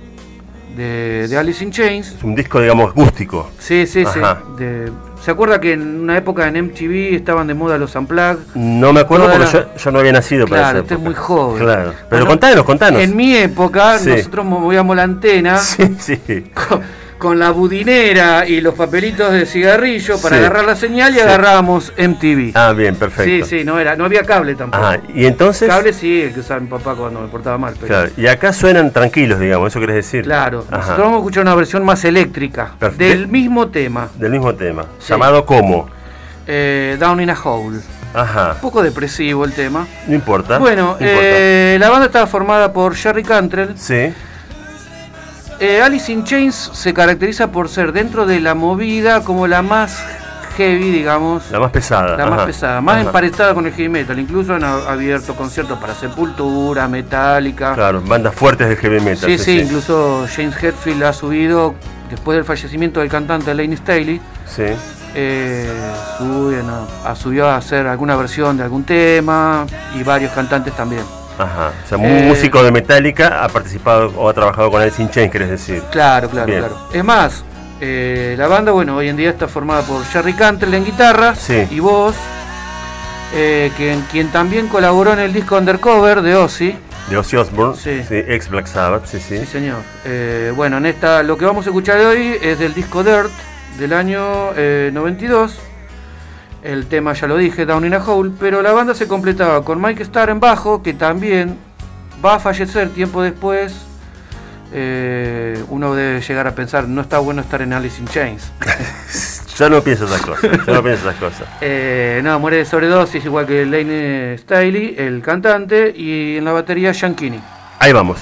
de, de Alice in Chains. Es un disco, digamos, acústico. Sí, sí, Ajá. sí. De- ¿Se acuerda que en una época en MTV estaban de moda los Unplugged? No me acuerdo Toda porque la- yo, yo no había nacido para Claro, esa usted es época. muy joven. Claro. Pero Bueno, contanos, contanos. En mi época, Sí. nosotros movíamos la antena Sí, sí. con, con la budinera y los papelitos de cigarrillo para Sí. agarrar la señal y Sí. agarrábamos MTV. Ah, bien, perfecto. sí, sí, no era, no había cable tampoco. Ajá. Y entonces. Cable sí, el que usaba mi papá cuando me portaba mal. Pero, Claro. Y acá suenan tranquilos, digamos, eso querés decir. Claro, Ajá. nosotros vamos a escuchar una versión más eléctrica del mismo tema, Del mismo tema. Sí. Llamado como. eh, Down in a Hole. Ajá. Un poco depresivo el tema. No importa. Bueno, no importa. eh, la banda estaba formada por Jerry Cantrell. Sí. Eh, Alice in Chains se caracteriza por ser dentro de la movida como la más heavy, digamos. La más pesada. La más pesada, más Ajá. emparentada con el heavy metal. Incluso han abierto conciertos para Sepultura, Metallica. Claro, bandas fuertes de heavy metal. sí, sí, incluso James Hetfield ha subido, después del fallecimiento del cantante Lane Staley, Sí. eh, subió a hacer alguna versión de algún tema y varios cantantes también. Ajá. O sea, un Eh, músico de Metallica ha participado o ha trabajado con Alice in Chains, querés decir. Claro, claro, Bien. claro. Es más, Eh, la banda, bueno, hoy en día está formada por Jerry Cantrell en guitarra Sí. y voz, eh, quien, quien también colaboró en el disco Undercover de Ozzy. De Ozzy Osbourne, Sí. ex Black Sabbath, sí, sí. Sí, señor. Eh, bueno, en esta, lo que vamos a escuchar hoy es del disco Dirt del año eh, 92. El tema ya lo dije, Down in a Hole, pero la banda se completaba con Mike Starr en bajo, que también va a fallecer tiempo después. Eh, uno debe llegar a pensar, no está bueno estar en Alice in Chains. Ya no pienso esas cosas, ya no pienso esas cosas. Eh, no, muere de sobredosis, igual que Lane Staley, el cantante, y en la batería Sean Kinney. Ahí vamos.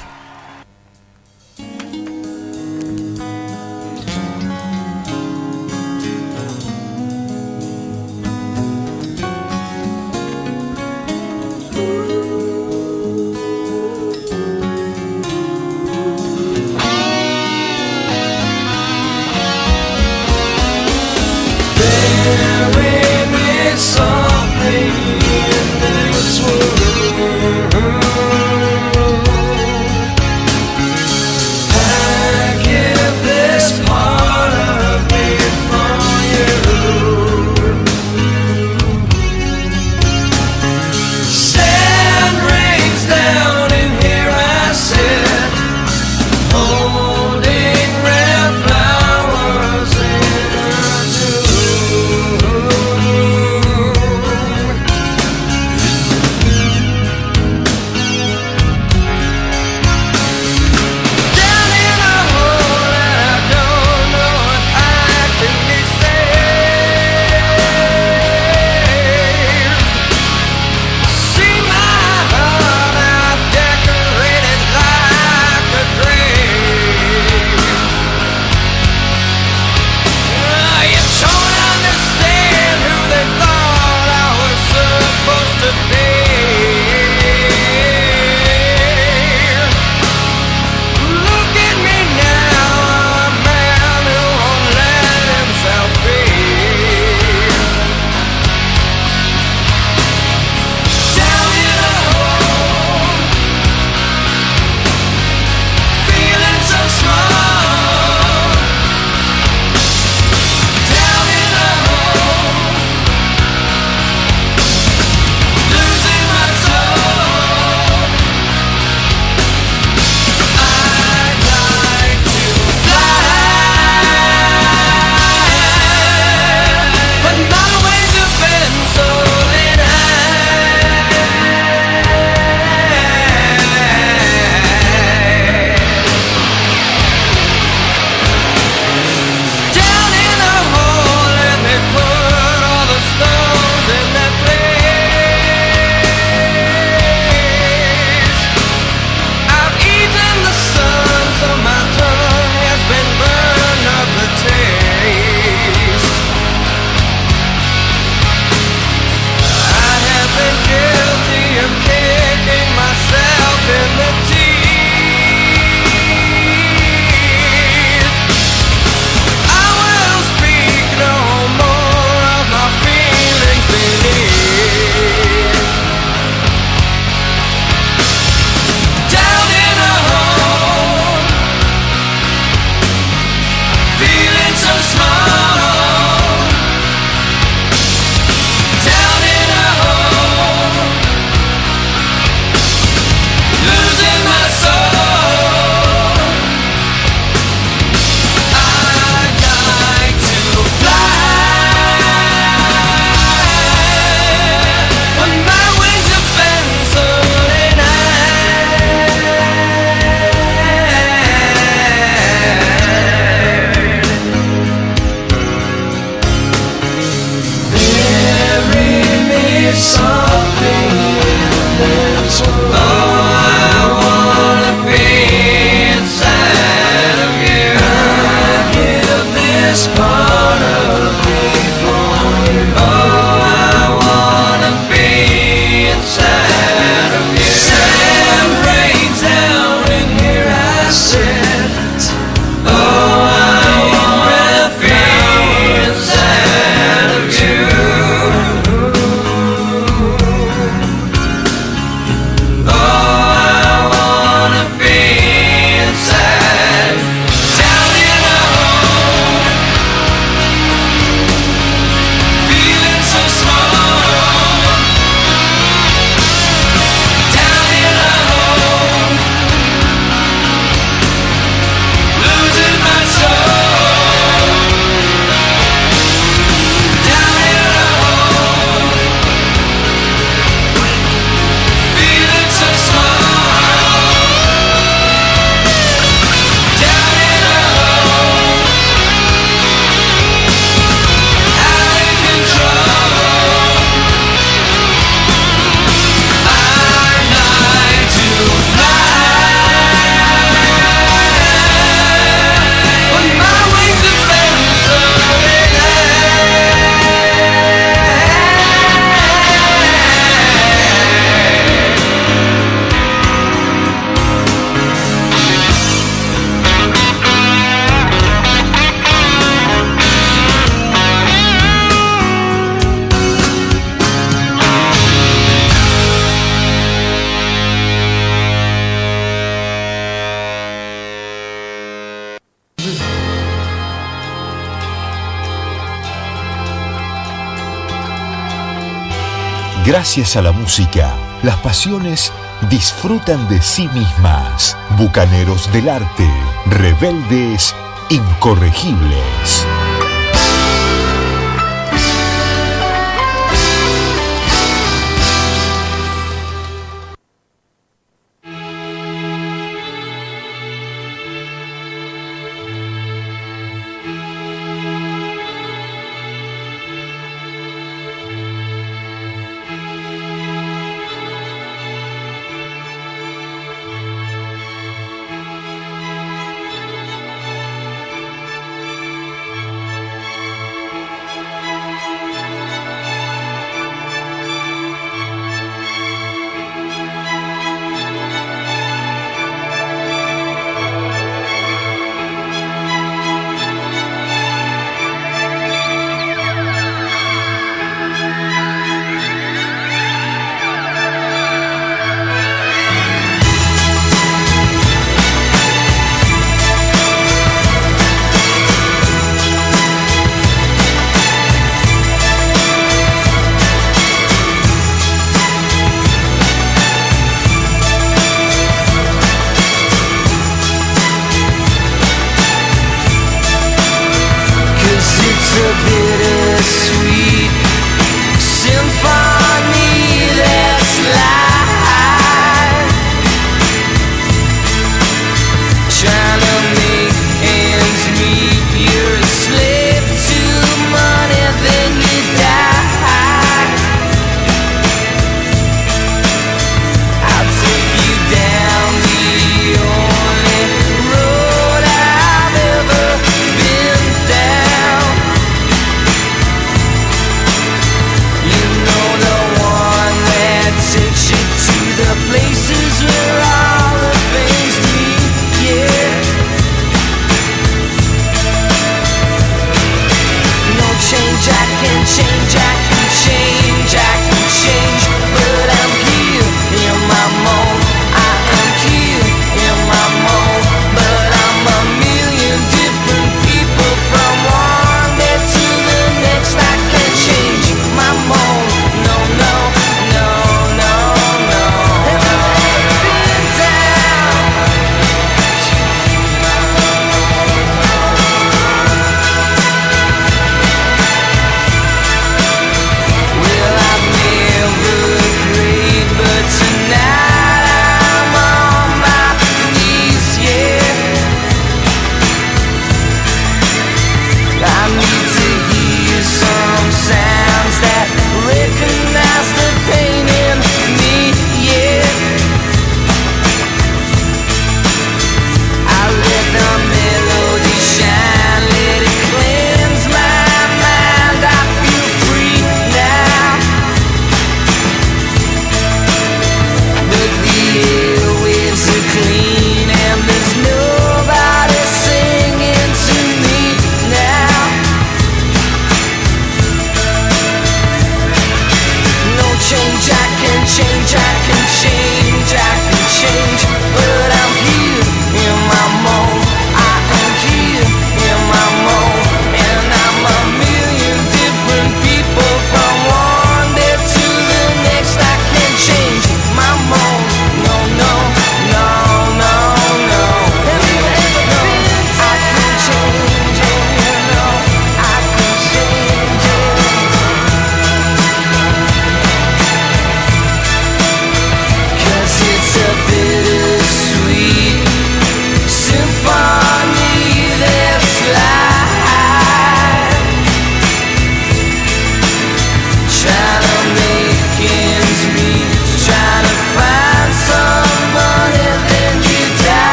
Gracias a la música, las pasiones disfrutan de sí mismas. Bucaneros del arte, rebeldes, incorregibles.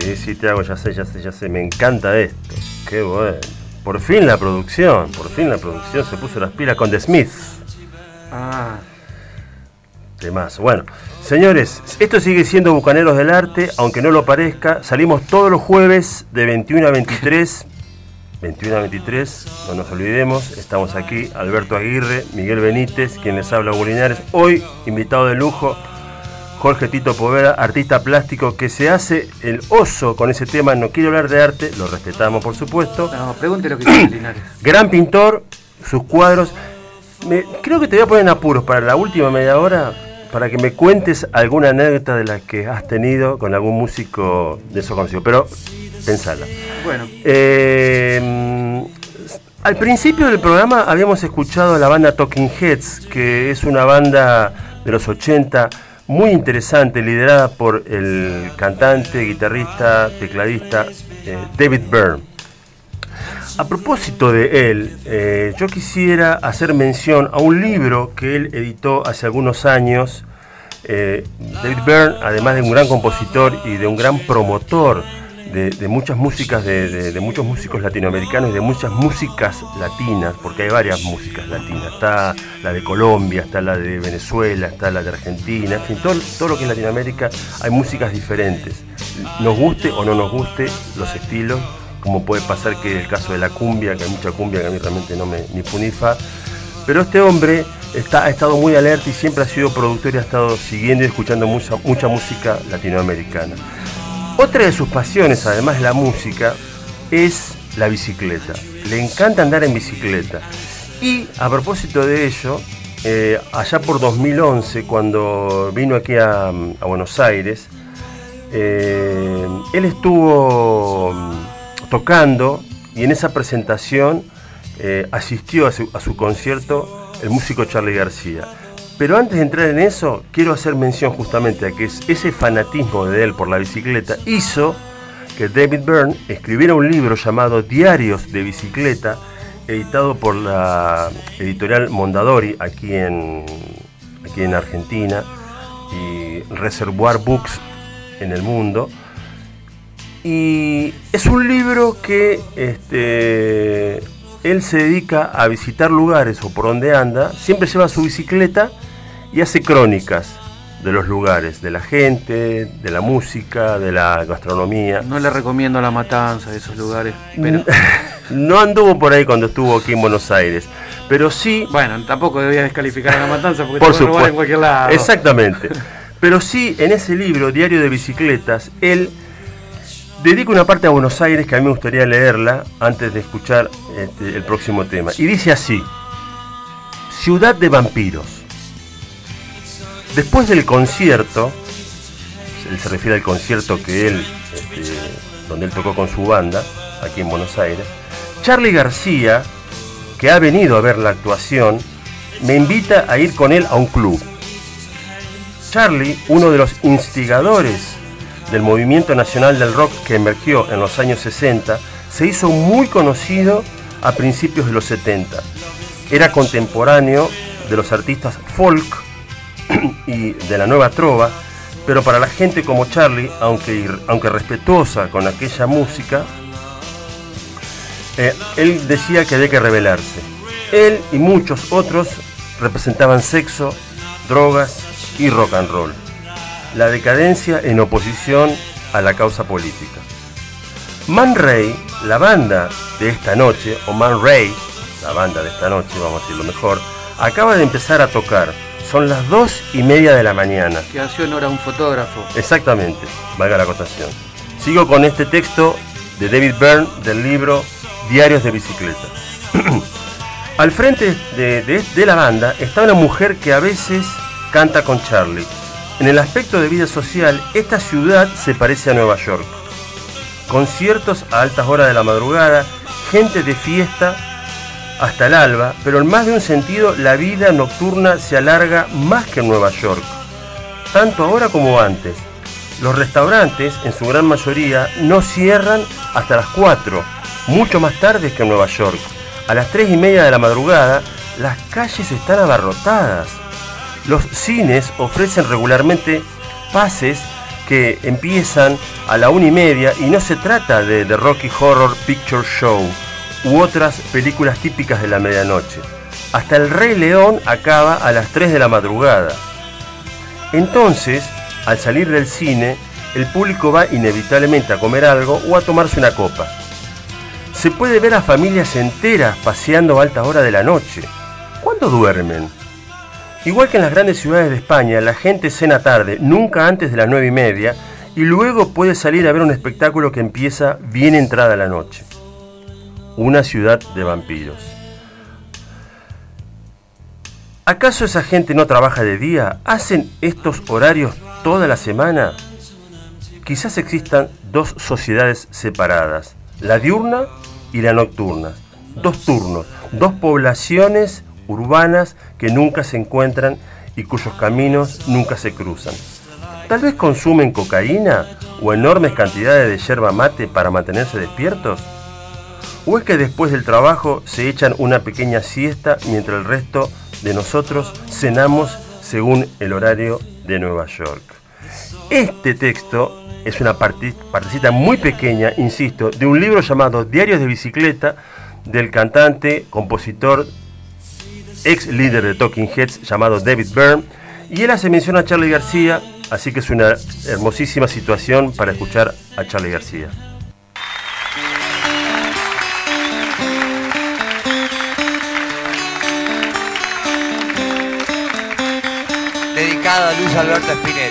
Sí, sí, te hago, ya sé, ya sé, ya sé. Me encanta esto. Qué bueno. Por fin la producción, por fin la producción se puso las pilas con The Smiths. Ah, Demás. Bueno, señores, esto sigue siendo Bucaneros del Arte, aunque no lo parezca. Salimos todos los jueves de 21 a 23. 21 a 23, no nos olvidemos. Estamos aquí, Alberto Aguirre, Miguel Benítez, quien les habla, Hugo Linares. Hoy, invitado de lujo, Jorge Tito Poveda, artista plástico que se hace el oso con ese tema. No quiero hablar de arte, lo respetamos, por supuesto. no, pregunte lo que Linares. Gran pintor, sus cuadros. Me- creo que te voy a poner en apuros para la última media hora para que me cuentes alguna anécdota de las que has tenido con algún músico de esos conocidos. Pero pensala. Bueno, Eh, al principio del programa habíamos escuchado a la banda Talking Heads, que es una banda de los 80 muy interesante, liderada por el cantante, guitarrista, tecladista eh, David Byrne. A propósito de él, eh, yo quisiera hacer mención a un libro que él editó hace algunos años. Eh, David Byrne, además de un gran compositor y de un gran promotor de, muchas músicas, de, de- de muchos músicos latinoamericanos de muchas músicas latinas, porque hay varias músicas latinas. Está la de Colombia, está la de Venezuela, está la de Argentina, en fin, todo, todo lo que es Latinoamérica hay músicas diferentes. Nos guste o no nos guste los estilos, como puede pasar que el caso de la cumbia, que hay mucha cumbia que a mí realmente no me ni punifa. Pero este hombre está, ha estado muy alerta y siempre ha sido productor y ha estado siguiendo y escuchando mucha, mucha música latinoamericana. Otra de sus pasiones, además de la música, es la bicicleta. Le encanta andar en bicicleta. Y a propósito de ello, eh, allá por 2011, cuando vino aquí a, Buenos Aires, eh, él estuvo mm, tocando y en esa presentación eh, asistió a su, a su concierto el músico Charlie García. Pero antes de entrar en eso, quiero hacer mención justamente a que es- ese fanatismo de él por la bicicleta hizo que David Byrne escribiera un libro llamado Diarios de Bicicleta, editado por la editorial Mondadori aquí en, aquí en Argentina y Reservoir Books en el mundo. Y es un libro que este, él se dedica a visitar lugares o por donde anda, siempre lleva su bicicleta y hace crónicas de los lugares, de la gente, de la música, de la gastronomía. no le recomiendo la matanza de esos lugares, pero No anduvo por ahí cuando estuvo aquí en Buenos Aires, pero sí bueno, tampoco debía descalificar a la matanza porque por te robar en cualquier lado. Exactamente. Pero sí, en ese libro, Diario de Bicicletas, él dedica una parte a Buenos Aires que a mí me gustaría leerla antes de escuchar este, el próximo tema. Y dice así, Ciudad de Vampiros. Después del concierto, él se refiere al concierto que él, este, donde él tocó con su banda, aquí en Buenos Aires, Charlie García, que ha venido a ver la actuación, me invita a ir con él a un club. Charlie, uno de los instigadores del movimiento nacional del rock que emergió en los años 60, se hizo muy conocido a principios de los 70. Era contemporáneo de los artistas folk y de la nueva trova, pero para la gente como Charlie, aunque, aunque respetuosa con aquella música, eh, él decía que había que rebelarse. Él y muchos otros representaban sexo, drogas y rock and roll. La decadencia en oposición a la causa política. Man Ray, la banda de esta noche, o Man Ray, la banda de esta noche, vamos a decirlo mejor, acaba de empezar a tocar. Son las dos y media de la mañana. Que hace honor a un fotógrafo. Exactamente, valga la acotación. Sigo con este texto de David Byrne del libro Diarios de Bicicleta. Al frente de, de- de la banda está una mujer que a veces canta con Charlie. En el aspecto de vida social, esta ciudad se parece a Nueva York. Conciertos a altas horas de la madrugada, gente de fiesta hasta el alba, pero en más de un sentido la vida nocturna se alarga más que en Nueva York tanto ahora como antes. Los restaurantes, en su gran mayoría, no cierran hasta las 4, mucho más tarde que en Nueva York. A las 3 y media de la madrugada, las calles están abarrotadas. los cines ofrecen regularmente pases que empiezan a la una y media y no se trata de The Rocky Horror Picture Show u otras películas típicas de la medianoche. Hasta el Rey León acaba a las 3 de la madrugada. Entonces, al salir del cine, el público va inevitablemente a comer algo o a tomarse una copa. Se puede ver a familias enteras paseando a alta hora de la noche. ¿Cuándo duermen? Igual que en las grandes ciudades de España, la gente cena tarde, nunca antes de las 9 y media, y luego puede salir a ver un espectáculo que empieza bien entrada la noche. Una ciudad de vampiros. ¿Acaso esa gente no trabaja de día? ¿Hacen estos horarios toda la semana? Quizás existan dos sociedades separadas, la diurna y la nocturna. Dos turnos, dos poblaciones urbanas que nunca se encuentran y cuyos caminos nunca se cruzan. Tal vez consumen cocaína o enormes cantidades de yerba mate para mantenerse despiertos. ¿O es que después del trabajo se echan una pequeña siesta mientras el resto de nosotros cenamos según el horario de Nueva York? Este texto es una parte- partecita muy pequeña, insisto, de un libro llamado Diarios de Bicicleta del cantante, compositor, ex líder de Talking Heads llamado David Byrne. Y él hace mención a Charlie García, así que es una hermosísima situación para escuchar a Charlie García. Luis Alberto Spinetta.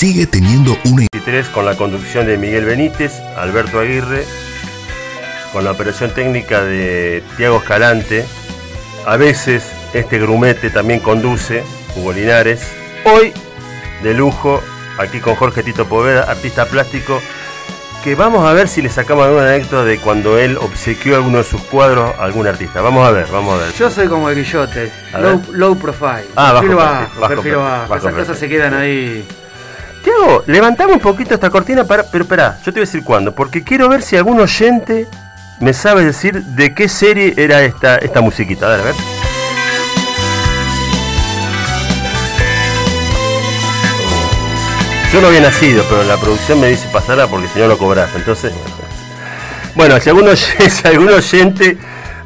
Sigue teniendo una 23 con la conducción de Miguel Benítez, Alberto Aguirre, con la operación técnica de Tiago Escalante. A veces este grumete también conduce, Hugo Linares. Hoy, de lujo, aquí con Jorge Tito Poveda, artista plástico, que vamos a ver si le sacamos alguna anécdota de cuando él obsequió alguno de sus cuadros a algún artista. Vamos a ver, vamos a ver. Yo soy como el guillote, low, profile. Ah, bajo perfil bajo, bajo perfil perfil, bajo. bajo Esas cosas se quedan ahí. Tiago, levantame un poquito esta cortina, para, pero espera, yo te voy a decir cuándo, porque quiero ver si algún oyente me sabe decir de qué serie era esta, esta musiquita. A ver, a ver. Yo no había nacido, pero la producción me dice pasarla porque si no lo cobras. Entonces, bueno, si algún, oy- si algún oyente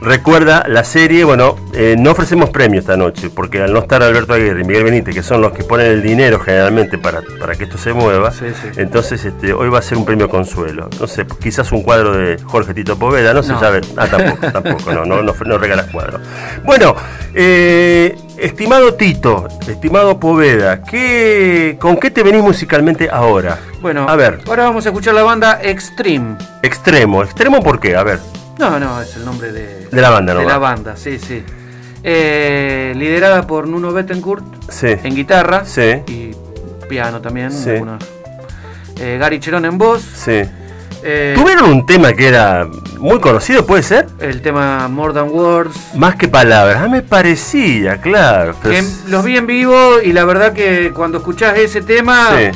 recuerda la serie, bueno, eh, no ofrecemos premio esta noche, porque al no estar Alberto Aguirre y Miguel Benítez, que son los que ponen el dinero generalmente para, para que esto se mueva, Sí, sí. entonces este, hoy va a ser un premio consuelo. No sé, quizás un cuadro de Jorge Tito Poveda, no se No. sabe. Ah, tampoco, tampoco, no, no, no, no regalas cuadros. Bueno, eh, estimado Tito, estimado Poveda, ¿qué, ¿con qué te venís musicalmente ahora? Bueno, A ver. ahora vamos a escuchar la banda Extreme. Extremo, extremo por qué? A ver, No, no, es el nombre de, De la banda, De ¿no? la banda, sí, sí. Eh, liderada por Nuno Bettencourt sí. en guitarra Sí. y piano también. Sí. Eh, Gary Cherón en voz. Sí. Eh, Tuvieron un tema que era muy conocido, ¿puede ser? el tema More Than Words. Más que palabras. Ah, me parecía, claro. pero que s- los vi en vivo y la verdad que cuando escuchás ese tema, Sí.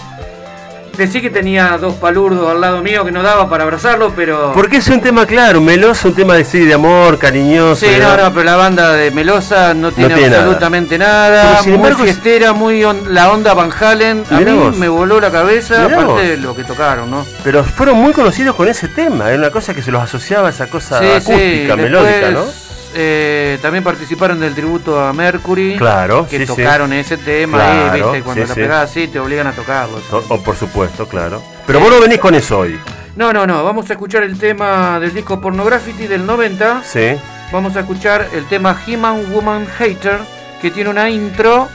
Decí que tenía dos palurdos al lado mío que no daba para abrazarlo, pero... Porque es un tema claro, meloso, un tema de sí, de amor, cariñoso. Sí, no, no, pero la banda de Melosa no tiene, tiene nada. absolutamente nada. Pero sin muy embargo es- fiestera, muy on- la onda Van Halen. A mí vos. me voló la cabeza, Mirá aparte vos. de lo que tocaron, ¿no? Pero fueron muy conocidos con ese tema. Era una cosa que se los asociaba a esa cosa Sí, acústica, melódica, ¿no? Eh, también participaron del tributo a Mercury. Claro, Que sí, sí. tocaron ese tema Claro, ahí, ¿viste? Cuando sí, la pegás así, te obligan a tocarlo. O- o por supuesto, claro. Pero vos no venís con eso hoy. No, no, no. Vamos a escuchar el tema del disco Pornography del 90. Sí. Vamos a escuchar el tema Human Woman Hater, que tiene una intro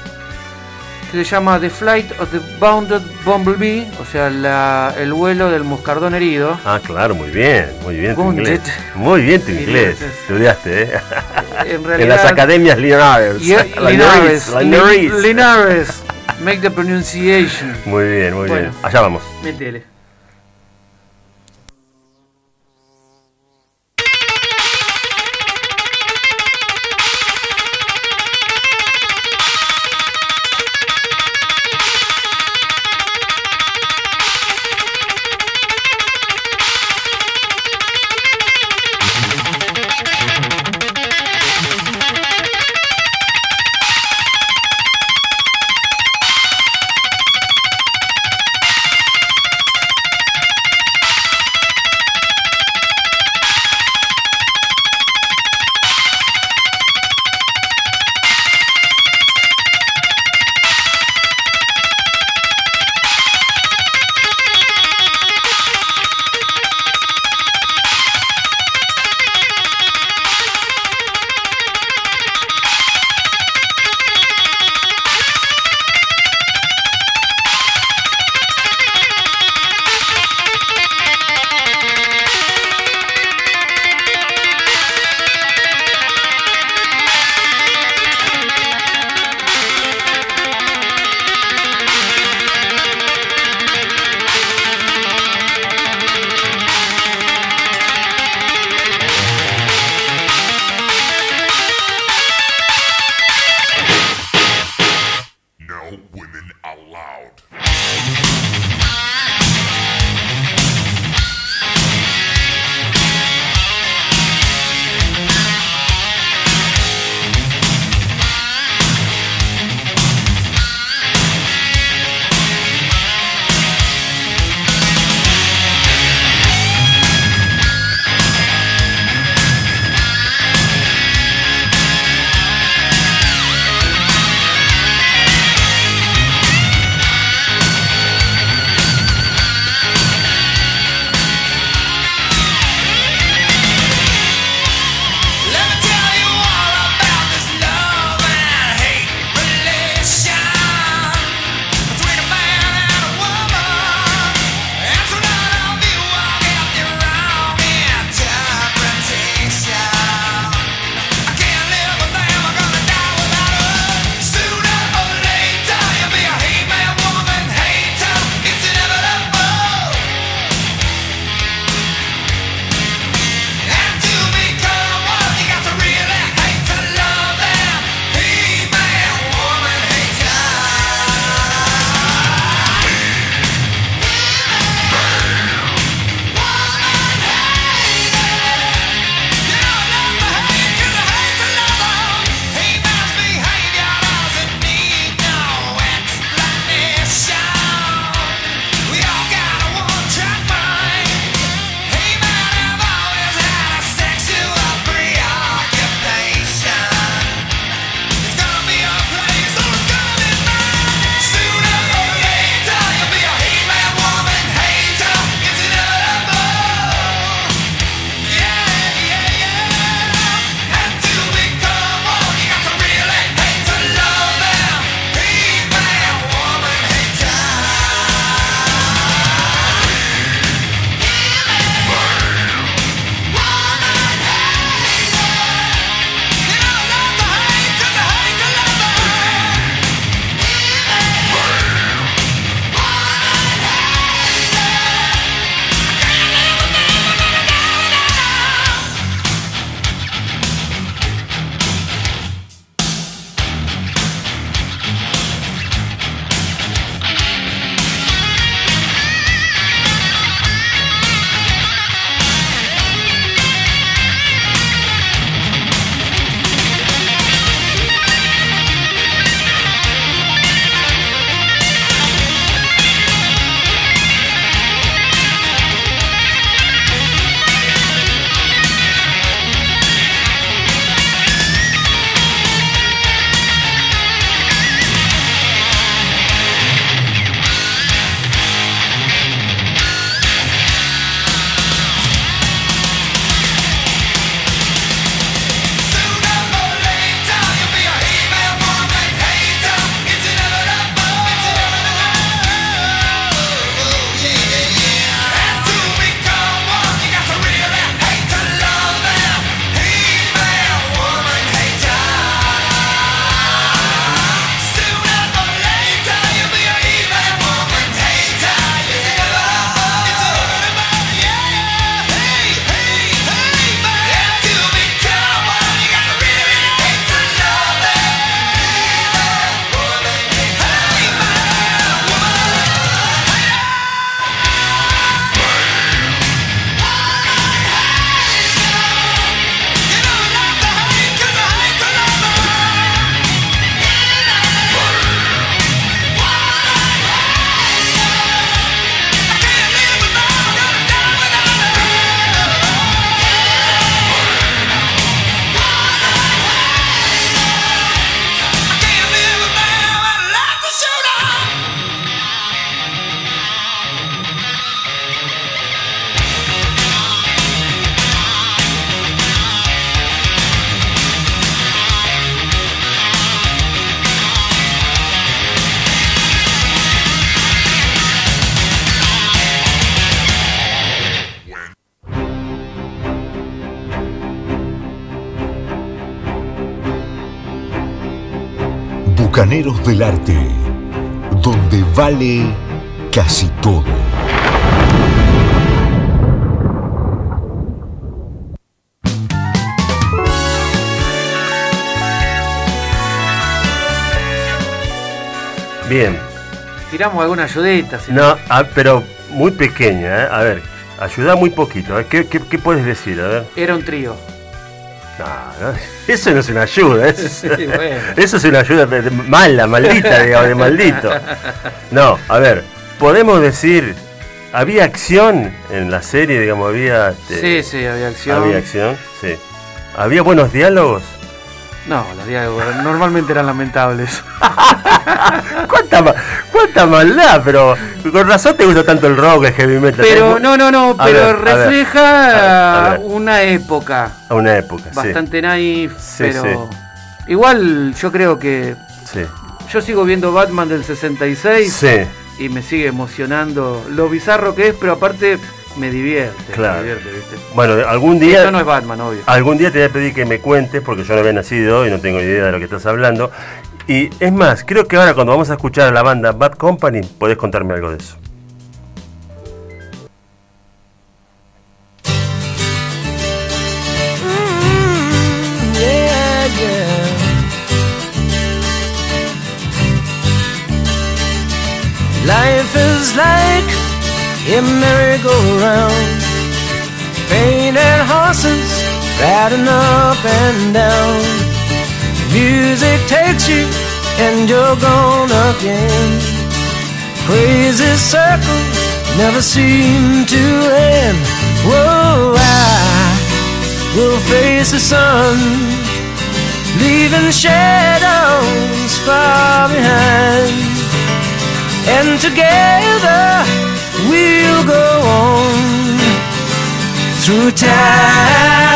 se llama The Flight of the Bounded Bumblebee, o sea, la- el vuelo del moscardón herido. Ah, claro, muy bien, muy bien tu inglés. Muy bien tu inglés. Estudiaste, ¿eh? En las academias Linares. Linares, Linares. Linares, make the pronunciation. Muy bien, muy Bueno. bien. Allá vamos. Métele. Del Arte, donde vale casi todo. Bien. Tiramos alguna ayudita. si No, ah, pero muy pequeña, ¿eh? A ver, ayuda muy poquito. ¿eh? ¿Qué, qué, qué puedes decir? A ver. Era un trío. No, no, eso no es una ayuda. Eso, Sí, bueno. eso es una ayuda mala, maldita, digamos, de maldito. No, a ver, podemos decir, había acción en la serie, digamos, había... este, Sí, sí, había acción. Había acción, sí. Había buenos diálogos. No, los diálogos normalmente eran lamentables. ¿Cuánta, cuánta maldad? Pero con razón te gusta tanto el rock, el heavy metal. Pero no, no, no, A pero ver, refleja a ver, a ver. una época A una época, sí. bastante naif, Sí, pero igual yo creo que Sí. yo sigo viendo Batman del 66 Sí. y me sigue emocionando lo bizarro que es, pero aparte me divierte, Claro. me divierte, ¿viste? Bueno, algún día... Esto no es Batman, obvio. Algún día te voy a pedir que me cuentes, porque yo no había nacido y no tengo idea de lo que estás hablando. Y es más, creo que ahora cuando vamos a escuchar a la banda Bad Company, podés contarme algo de eso. Life is like a merry-go-round, painted horses riding up and down. Music takes you and you're gone again. Crazy circles never seem to end. Whoa, I will face the sun, leaving shadows far behind. And together we'll go on through time.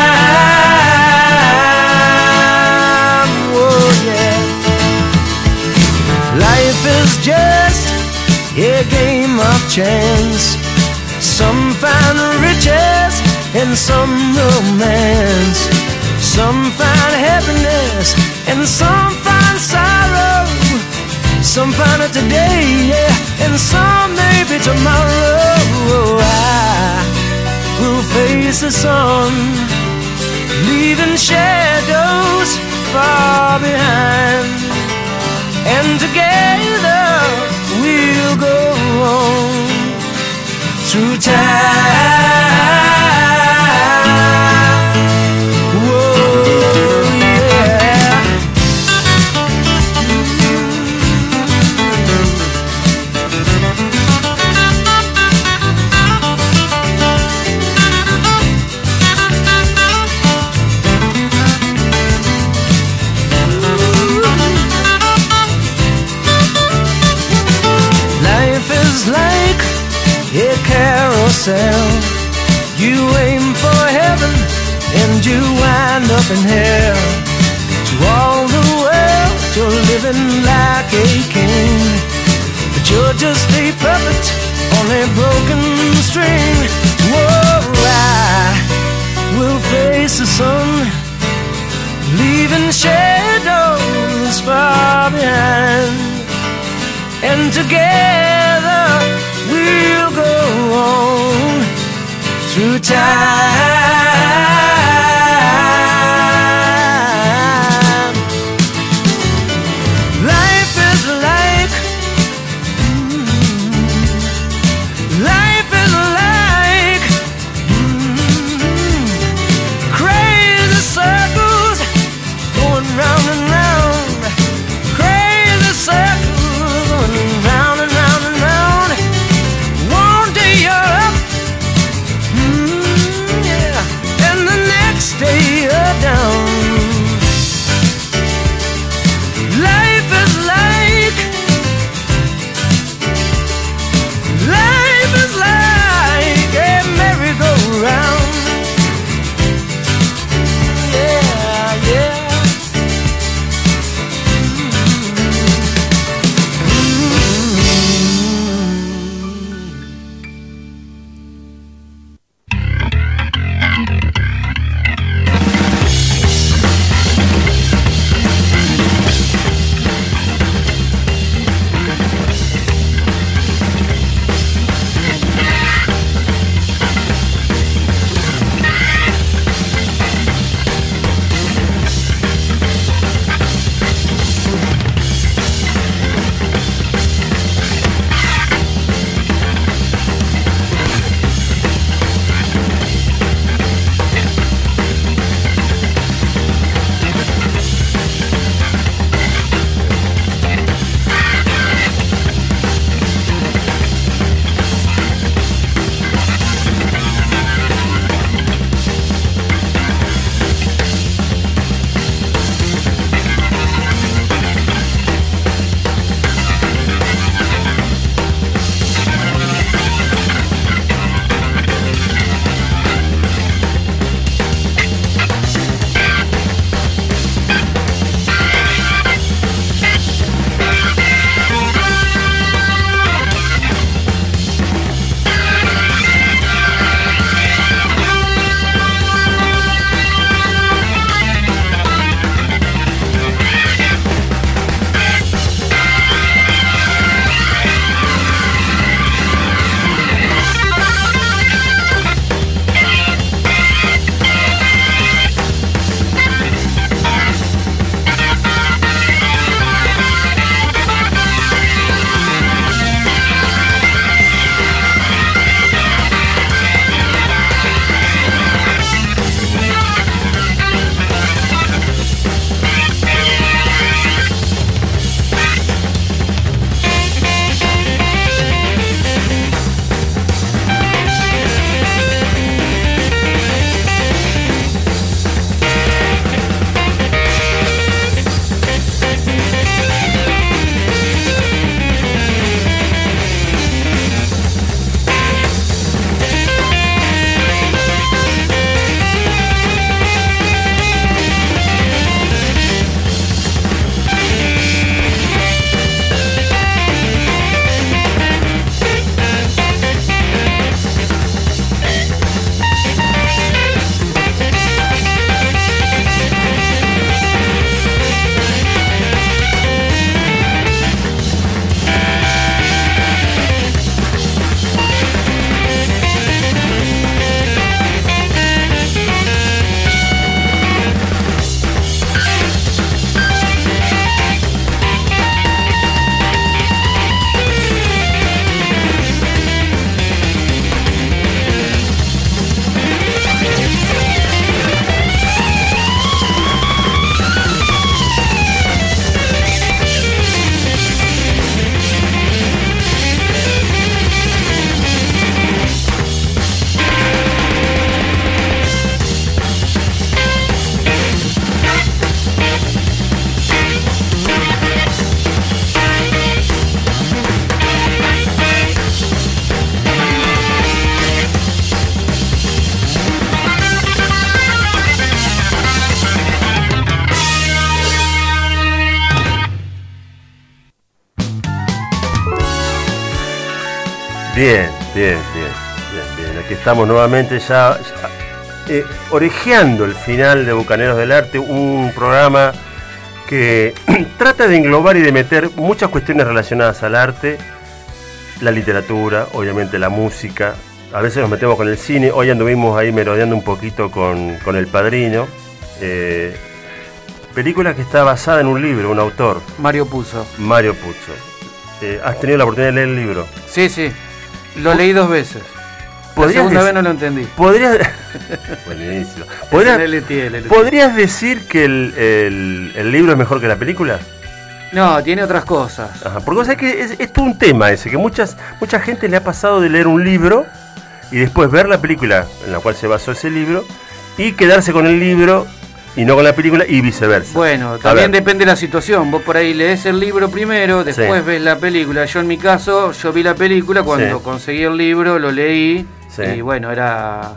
Is just a game of chance. Some find riches and some romance. Some find happiness and some find sorrow. Some find it today, yeah, and some maybe tomorrow. I will face the sun, leaving shadows far behind. And together we'll go on through time. Carousel. You aim for heaven and you wind up in hell. To all the world, you're living like a king. But you're just a puppet on a broken string. Whoa, I will face the sun, leaving shadows far behind and together we'll go on to die. Estamos nuevamente ya, eh, orejeando el final de Bucaneros del Arte, un programa que trata de englobar y de meter muchas cuestiones relacionadas al arte, la literatura, obviamente la música, a veces nos metemos con el cine, hoy anduvimos ahí merodeando un poquito con, con El Padrino, eh, película que está basada en un libro, un autor, Mario Puzo. Mario Puzo. Eh, ¿Has tenido la oportunidad de leer el libro? Sí, sí. Lo leí dos veces. La ¿Podrías segunda dec- vez no lo entendí. ¿Podrías... Buenísimo. ¿Podrías, El LT, el LT. ¿Podrías decir que el, el- libro es mejor que la película? No, tiene otras cosas. Ajá, porque vos sabés que es, es todo un tema ese, que muchas, mucha gente le ha pasado de leer un libro y después ver la película en la cual se basó ese libro y quedarse con el libro y no con la película y viceversa. Bueno, también depende de la situación. Vos por ahí lees el libro primero, después Sí. ves la película. Yo en mi caso, yo vi la película cuando Sí. conseguí el libro, lo leí Sí. y bueno, era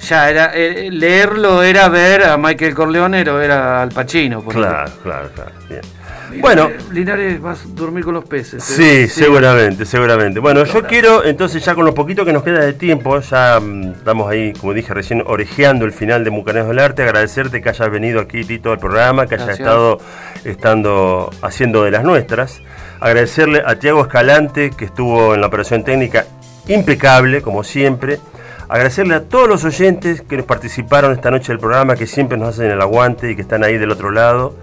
ya era eh, leerlo era ver a Michael Corleone o era al Pacino. por Claro, claro, claro. Bien. Bueno, Linares vas a dormir con los peces. Sí, ¿eh? seguramente, seguramente. Bueno, yo quiero entonces ya con lo poquito que nos queda de tiempo, ya mm, estamos ahí, como dije recién, orejeando el final de Mucaneros del Arte, agradecerte que hayas venido aquí, Tito, al programa, que hayas Gracias. estado estando haciendo de las nuestras. Agradecerle a Tiago Escalante, que estuvo en la operación técnica impecable, como siempre. Agradecerle a todos los oyentes que nos participaron esta noche del programa, que siempre nos hacen el aguante y que están ahí del otro lado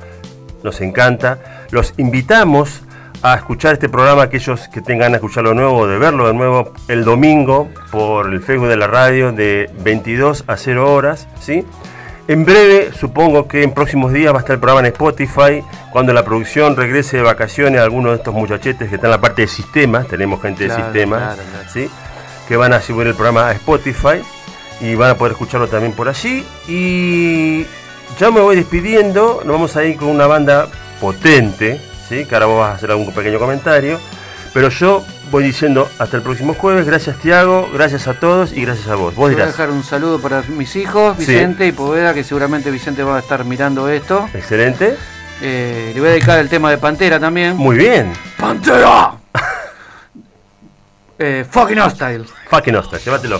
nos encanta. Los invitamos a escuchar este programa, aquellos que tengan de escucharlo de nuevo o de verlo de nuevo el domingo por el Facebook de la radio de 22 a 0 horas. ¿sí? En breve, supongo que en próximos días va a estar el programa en Spotify. Cuando la producción regrese de vacaciones, algunos de estos muchachetes que están en la parte de sistemas, tenemos gente Claro, de sistemas, claro, claro. ¿sí? que van a subir el programa a Spotify y van a poder escucharlo también por allí. Y ya me voy despidiendo, nos vamos a ir con una banda potente, ¿sí? que ahora vos vas a hacer algún pequeño comentario. Pero yo voy diciendo hasta el próximo jueves. Gracias Tiago, gracias a todos y gracias a vos. Vos Voy a dejar un saludo para mis hijos, Sí. Vicente y Poveda, que seguramente Vicente va a estar mirando esto. Excelente. Eh, le voy a dedicar el tema de Pantera también. Muy bien. ¡Pantera! eh, fucking hostile. Fucking hostia, llévatelo.